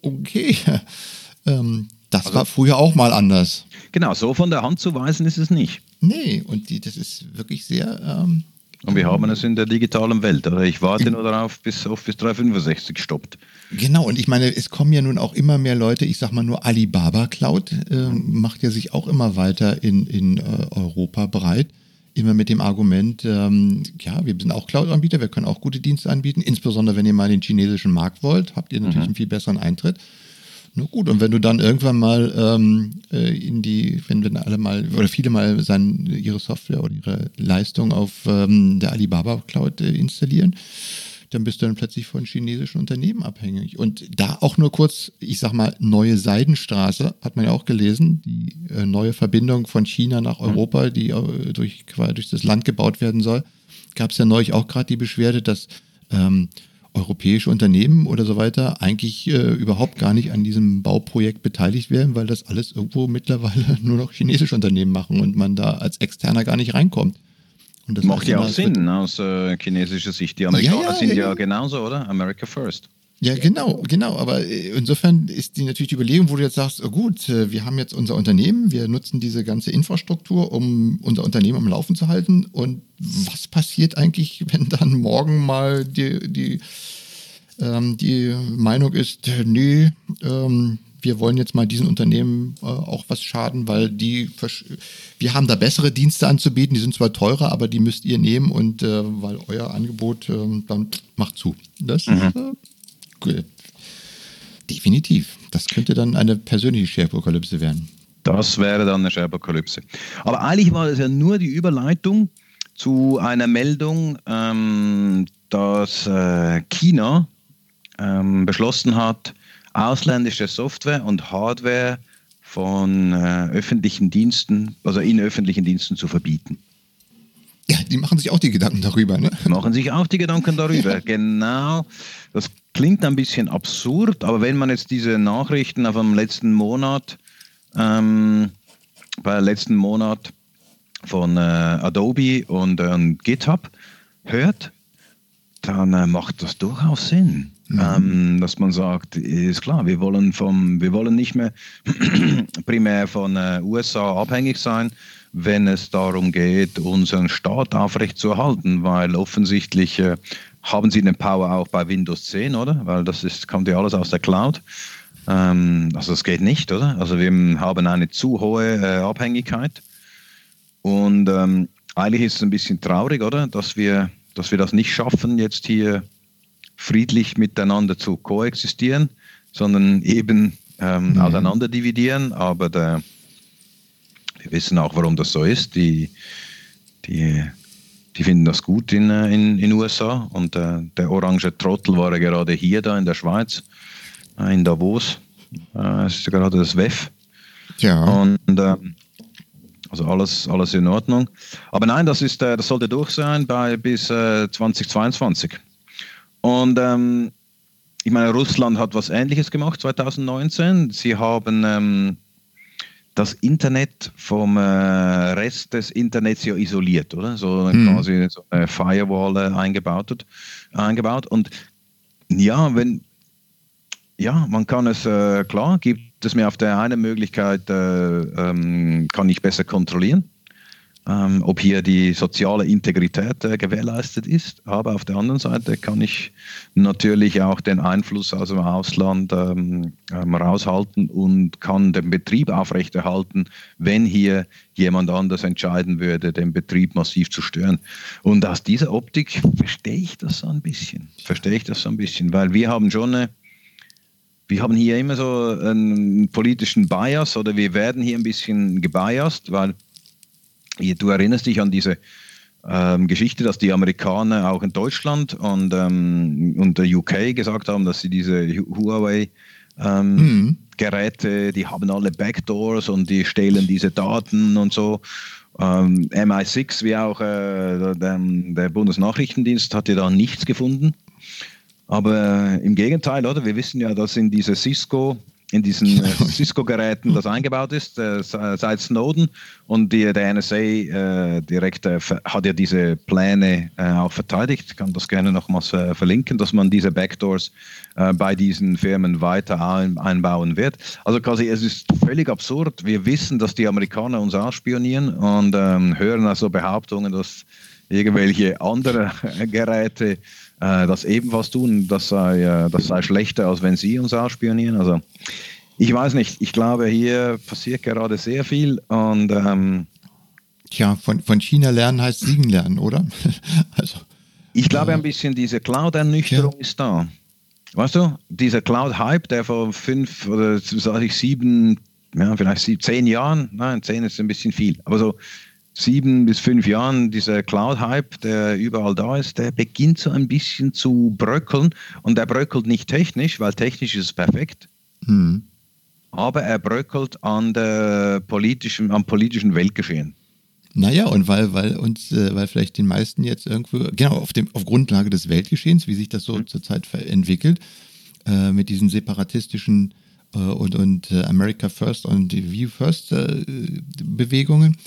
okay, ähm, das also, war früher auch mal anders. Genau, so von der Hand zu weisen ist es nicht. Nee, und die, das ist wirklich sehr. Ähm, und wir haben es in der digitalen Welt, oder? Ich warte nur darauf, bis Office 365 stoppt. Genau, und ich meine, es kommen ja nun auch immer mehr Leute, ich sag mal nur Alibaba Cloud, äh, macht ja sich auch immer weiter in, in äh, Europa breit immer mit dem Argument, ähm, ja, wir sind auch Cloud-Anbieter, wir können auch gute Dienste anbieten, insbesondere wenn ihr mal den chinesischen Markt wollt, habt ihr natürlich mhm. einen viel besseren Eintritt. Na gut, und wenn du dann irgendwann mal ähm, äh, in die, wenn wir alle mal, oder viele mal sein, ihre Software oder ihre Leistung auf ähm, der Alibaba Cloud äh, installieren, dann bist du dann plötzlich von chinesischen Unternehmen abhängig. Und da auch nur kurz, ich sag mal, neue Seidenstraße, hat man ja auch gelesen, die äh, neue Verbindung von China nach mhm. Europa, die äh, durch, durch das Land gebaut werden soll. Gab es ja neulich auch gerade die Beschwerde, dass ähm, europäische Unternehmen oder so weiter eigentlich äh, überhaupt gar nicht an diesem Bauprojekt beteiligt werden, weil das alles irgendwo mittlerweile nur noch chinesische Unternehmen machen und man da als Externer gar nicht reinkommt. Macht ja auch Sinn aus äh, chinesischer Sicht. Die Amerikaner ja, ja, sind ja, ja, genauso, oder? America first. Ja, genau, genau. Aber äh, insofern ist die natürlich die Überlegung, wo du jetzt sagst, oh gut, äh, wir haben jetzt unser Unternehmen, wir nutzen diese ganze Infrastruktur, um unser Unternehmen am Laufen zu halten. Und was passiert eigentlich, wenn dann morgen mal die, die, ähm, die Meinung ist, nee, ähm, wir wollen jetzt mal diesen Unternehmen äh, auch was schaden, weil die, wir haben da bessere Dienste anzubieten, die sind zwar teurer, aber die müsst ihr nehmen und äh, weil euer Angebot äh, dann macht zu. Das mhm. ist äh, definitiv. Das könnte dann eine persönliche Shareapokalypse werden. Das wäre dann eine Shareapokalypse. Aber eigentlich war das ja nur die Überleitung zu einer Meldung, ähm, dass äh, China ähm, beschlossen hat, ausländische Software und Hardware von äh, öffentlichen Diensten, also in öffentlichen Diensten zu verbieten. Ja, die machen sich auch die Gedanken darüber, ne? Machen sich auch die Gedanken darüber, genau. Das klingt ein bisschen absurd, aber wenn man jetzt diese Nachrichten auf dem letzten Monat, ähm, bei letzten Monat von äh, Adobe und äh, GitHub hört, dann äh, macht das durchaus Sinn. Mhm. Ähm, dass man sagt, ist klar, wir wollen vom, wir wollen nicht mehr primär von äh, USA abhängig sein, wenn es darum geht, unseren Staat aufrechtzuerhalten, weil offensichtlich äh, haben sie den Power auch bei Windows 10, oder? Weil das ist, kommt ja alles aus der Cloud. Ähm, also das geht nicht, oder? Also wir haben eine zu hohe äh, Abhängigkeit. Und ähm, eigentlich ist es ein bisschen traurig, oder? Dass wir, dass wir das nicht schaffen, jetzt hier friedlich miteinander zu koexistieren, sondern eben ähm, mhm. auseinander dividieren. Aber der, wir wissen auch, warum das so ist. Die, die, die finden das gut in den in, in USA. Und äh, der orange Trottel war ja gerade hier da in der Schweiz, äh, in Davos. Äh, es ist ja gerade das WEF. Ja. Und äh, also alles, alles in Ordnung. Aber nein, das, ist, äh, das sollte durch sein bei, bis 2022. Und ähm, ich meine, Russland hat was Ähnliches gemacht 2019. Sie haben ähm, das Internet vom äh, Rest des Internets ja isoliert, oder? So mhm. quasi so eine Firewall äh, eingebaut, eingebaut. Und ja, wenn, ja, man kann es, äh, klar, gibt es mir auf der einen Möglichkeit, äh, ähm, kann ich besser kontrollieren ähm, ob hier die soziale Integrität äh, gewährleistet ist. Aber auf der anderen Seite kann ich natürlich auch den Einfluss aus dem Ausland ähm, ähm, raushalten und kann den Betrieb aufrechterhalten, wenn hier jemand anders entscheiden würde, den Betrieb massiv zu stören. Und aus dieser Optik verstehe ich das so ein bisschen. Verstehe ich das so ein bisschen, weil wir haben schon eine wir haben hier immer so einen politischen Bias oder wir werden hier ein bisschen gebiased, weil Du erinnerst dich an diese ähm, Geschichte, dass die Amerikaner auch in Deutschland und, ähm, und der UK gesagt haben, dass sie diese Huawei ähm, mhm. Geräte, die haben alle Backdoors und die stehlen diese Daten und so. Ähm, MI6 wie auch äh, der, der, Bundesnachrichtendienst hat ja da nichts gefunden. Aber äh, im Gegenteil, oder? Wir wissen ja, dass in diese Cisco in diesen äh, Cisco-Geräten das eingebaut ist, äh, seit Snowden. Und die, der NSA-Direktor äh, hat ja diese Pläne äh, auch verteidigt. Ich kann das gerne nochmals äh, verlinken, dass man diese Backdoors äh, bei diesen Firmen weiter ein, einbauen wird. Also quasi, es ist völlig absurd. Wir wissen, dass die Amerikaner uns ausspionieren und ähm, hören also Behauptungen, dass irgendwelche andere Geräte äh, das ebenfalls tun, das sei, äh, das sei schlechter, als wenn sie uns ausspionieren. Also ich weiß nicht, ich glaube, hier passiert gerade sehr viel und ähm, Tja, von, von China lernen heißt siegen lernen, oder? also, ich glaube, äh, ein bisschen diese Cloud-Ernüchterung ja. ist da. Weißt du, dieser Cloud-Hype, der vor fünf oder sage ich sieben, ja, vielleicht sieben, zehn Jahren, nein, zehn ist ein bisschen viel, aber so sieben bis fünf Jahren, dieser Cloud-Hype, der überall da ist, der beginnt so ein bisschen zu bröckeln. Und er bröckelt nicht technisch, weil technisch ist es perfekt. Mhm. Aber er bröckelt an der politischen, am politischen Weltgeschehen. Naja, und weil, weil uns, äh, weil vielleicht den meisten jetzt irgendwo, genau, auf, dem, auf Grundlage des Weltgeschehens, wie sich das so mhm. zurzeit entwickelt, äh, mit diesen separatistischen äh, und, und äh, America First und View First äh, Bewegungen,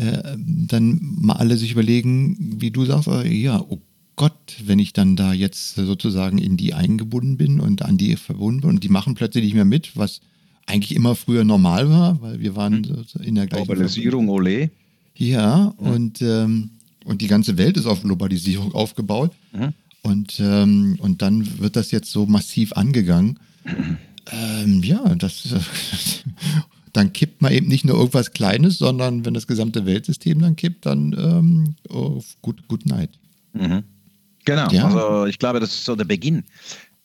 äh, dann mal alle sich überlegen, wie du sagst, äh, ja, oh Gott, wenn ich dann da jetzt sozusagen in die eingebunden bin und an die verbunden bin und die machen plötzlich nicht mehr mit, was eigentlich immer früher normal war, weil wir waren hm. in der gleichen Globalisierung, ole. Ja, mhm. und, ähm, und die ganze Welt ist auf Globalisierung aufgebaut. Mhm. Und, ähm, und dann wird das jetzt so massiv angegangen. Mhm. Ähm, ja, das, dann kippt man eben nicht nur irgendwas Kleines, sondern wenn das gesamte Weltsystem dann kippt, dann ähm, oh, gut, good night. Mhm. Genau, ja. also ich glaube, das ist so der Beginn.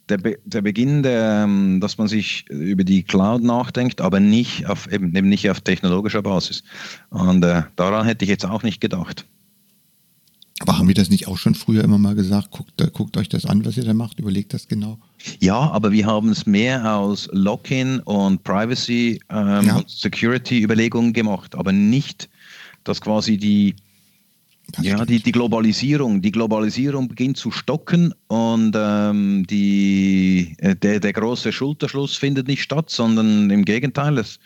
Der, Be der Beginn, der, ähm, dass man sich über die Cloud nachdenkt, aber nicht auf, eben, eben nicht auf technologischer Basis. Und äh, daran hätte ich jetzt auch nicht gedacht. Aber haben wir das nicht auch schon früher immer mal gesagt? Guckt, äh, guckt euch das an, was ihr da macht, überlegt das genau. Ja, aber wir haben es mehr aus Lock-in und Privacy ähm, ja. Security-Überlegungen gemacht, aber nicht, dass quasi die, ja, die, die Globalisierung, die Globalisierung beginnt zu stocken und ähm, die, äh, der, der große Schulterschluss findet nicht statt, sondern im Gegenteil, es,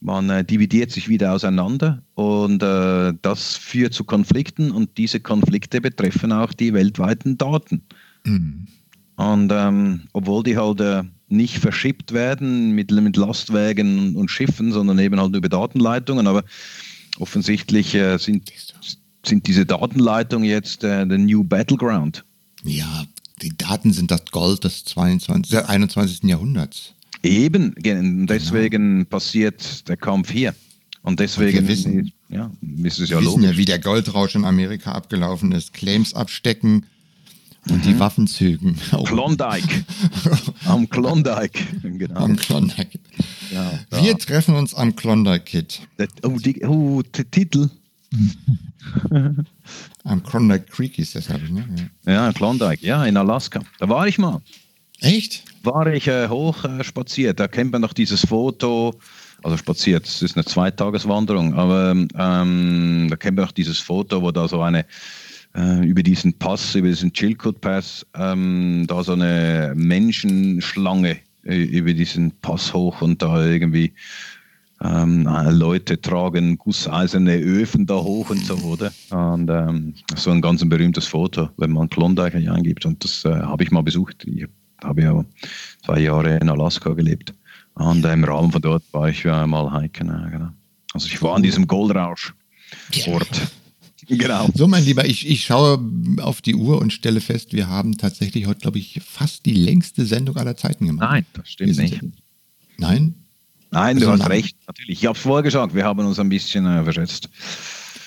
man äh, dividiert sich wieder auseinander und äh, das führt zu Konflikten und diese Konflikte betreffen auch die weltweiten Daten. Mhm. Und ähm, obwohl die halt äh, nicht verschippt werden mit, mit Lastwagen und Schiffen, sondern eben halt über Datenleitungen, aber offensichtlich äh, sind, sind diese Datenleitungen jetzt äh, der New Battleground. Ja, die Daten sind das Gold des 22, 21. Jahrhunderts. Eben, deswegen genau. passiert der Kampf hier. Und deswegen Und wissen, ja, ist es ja wir wissen ja, wie der Goldrausch in Amerika abgelaufen ist. Claims abstecken und mhm. die Waffen zügen. Klondike. am Klondike. Genau. Am Klondike. Ja, wir treffen uns am Klondike Kid. Oh, die, oh Titel. am Klondike Creek ist das, habe ich, ne? Ja. ja, Klondike, ja, in Alaska. Da war ich mal. Echt? War ich äh, hoch äh, spaziert. Da kennt man noch dieses Foto, also spaziert, es ist eine Zweitageswanderung, aber ähm, da kennt man noch dieses Foto, wo da so eine äh, über diesen Pass, über diesen Chilcoot Pass, ähm, da so eine Menschenschlange äh, über diesen Pass hoch und da irgendwie ähm, Leute tragen gusseiserne Öfen da hoch und so, oder? Und ähm, so ein ganz berühmtes Foto, wenn man Klondike eingibt. Und das äh, habe ich mal besucht. Ich habe ja zwei Jahre in Alaska gelebt. Und äh, im Rahmen von dort war ich ja mal hiken. Äh, genau. Also ich war an diesem Goldrausch-Ort. Genau. So, mein Lieber, ich, ich schaue auf die Uhr und stelle fest, wir haben tatsächlich heute, glaube ich, fast die längste Sendung aller Zeiten gemacht. Nein, das stimmt nicht. Nein? Nein, du hast recht, natürlich. Ich habe es vorher gesagt, wir haben uns ein bisschen äh, verschätzt.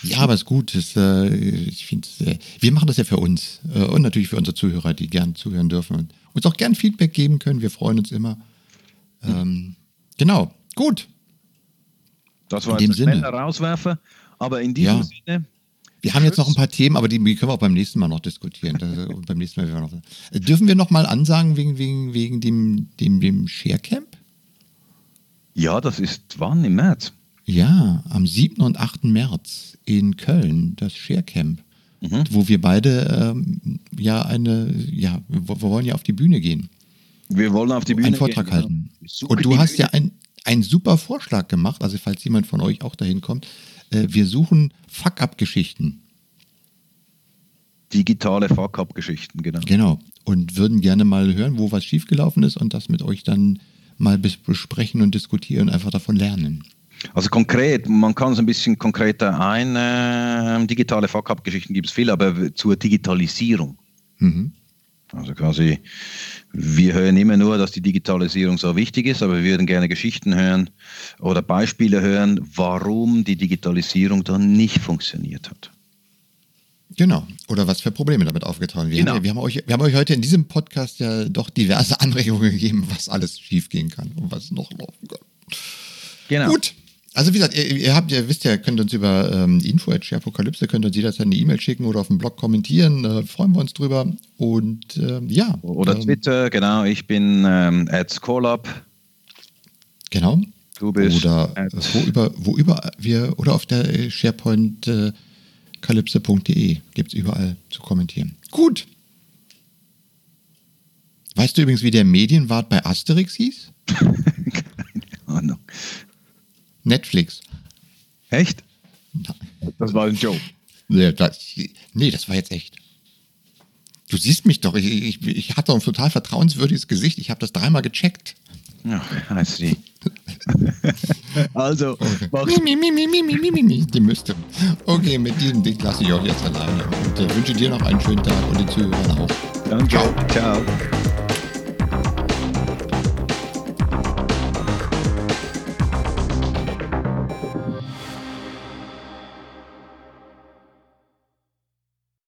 Ja, aber es ist gut. Das, äh, ich finde, äh, wir machen das ja für uns äh, und natürlich für unsere Zuhörer, die gern zuhören dürfen und uns auch gern Feedback geben können. Wir freuen uns immer. Ähm, genau, gut. Das war in dem Sinne. Rauswerfer, aber in diesem ja. Sinne. Wir haben jetzt noch ein paar Themen, aber die, die können wir auch beim nächsten Mal noch diskutieren. Das, beim nächsten Mal wir noch, dürfen wir noch mal ansagen wegen, wegen, wegen dem, dem, dem Sharecamp? Ja, das ist wann im März? Ja, am 7. und 8. März in Köln, das Sharecamp, mhm. wo wir beide ähm, ja eine, ja, wir wollen ja auf die Bühne gehen. Wir wollen auf die Bühne einen Vortrag gehen, halten. Ja. Und du hast ja ein, einen super Vorschlag gemacht, also falls jemand von euch auch dahin kommt, äh, wir suchen Fuck-up-Geschichten. Digitale Fuck-up-Geschichten, genau. Genau. Und würden gerne mal hören, wo was schiefgelaufen ist und das mit euch dann mal besprechen und diskutieren und einfach davon lernen. Also konkret, man kann es ein bisschen konkreter ein. Äh, digitale Fuck-up-Geschichten gibt es viel, aber zur Digitalisierung. Mhm. Also quasi, wir hören immer nur, dass die Digitalisierung so wichtig ist, aber wir würden gerne Geschichten hören oder Beispiele hören, warum die Digitalisierung dann nicht funktioniert hat. Genau. Oder was für Probleme damit aufgetragen werden. Genau. Wir, haben euch, wir haben euch heute in diesem Podcast ja doch diverse Anregungen gegeben, was alles schiefgehen kann und was noch laufen kann. Genau. Gut. Also wie gesagt, ihr, ihr habt, ihr wisst ja, könnt uns über ähm, info.sharepokalypse, könnt uns jederzeit eine E-Mail schicken oder auf dem Blog kommentieren. Äh, freuen wir uns drüber. Und äh, ja. Oder ähm, Twitter, genau. Ich bin ähm, at Colab. Genau. Du bist. Oder wo über, wo über wir, oder auf der äh, SharePoint äh, kalypse.de gibt es überall zu kommentieren. Gut. Weißt du übrigens, wie der Medienwart bei Asterix hieß? Keine Ahnung. Netflix. Echt? Das war ein Joke. Nee das, nee, das war jetzt echt. Du siehst mich doch. Ich, ich, ich hatte ein total vertrauenswürdiges Gesicht. Ich habe das dreimal gecheckt. Ja, I see. also, okay. mi, mi, mi, mi, mi, mi, mi, die müsste. Okay, mit diesem Ding lasse ich euch jetzt alleine. Und äh, wünsche dir noch einen schönen Tag und den Zuhörern auch. Danke. Ciao. Ciao.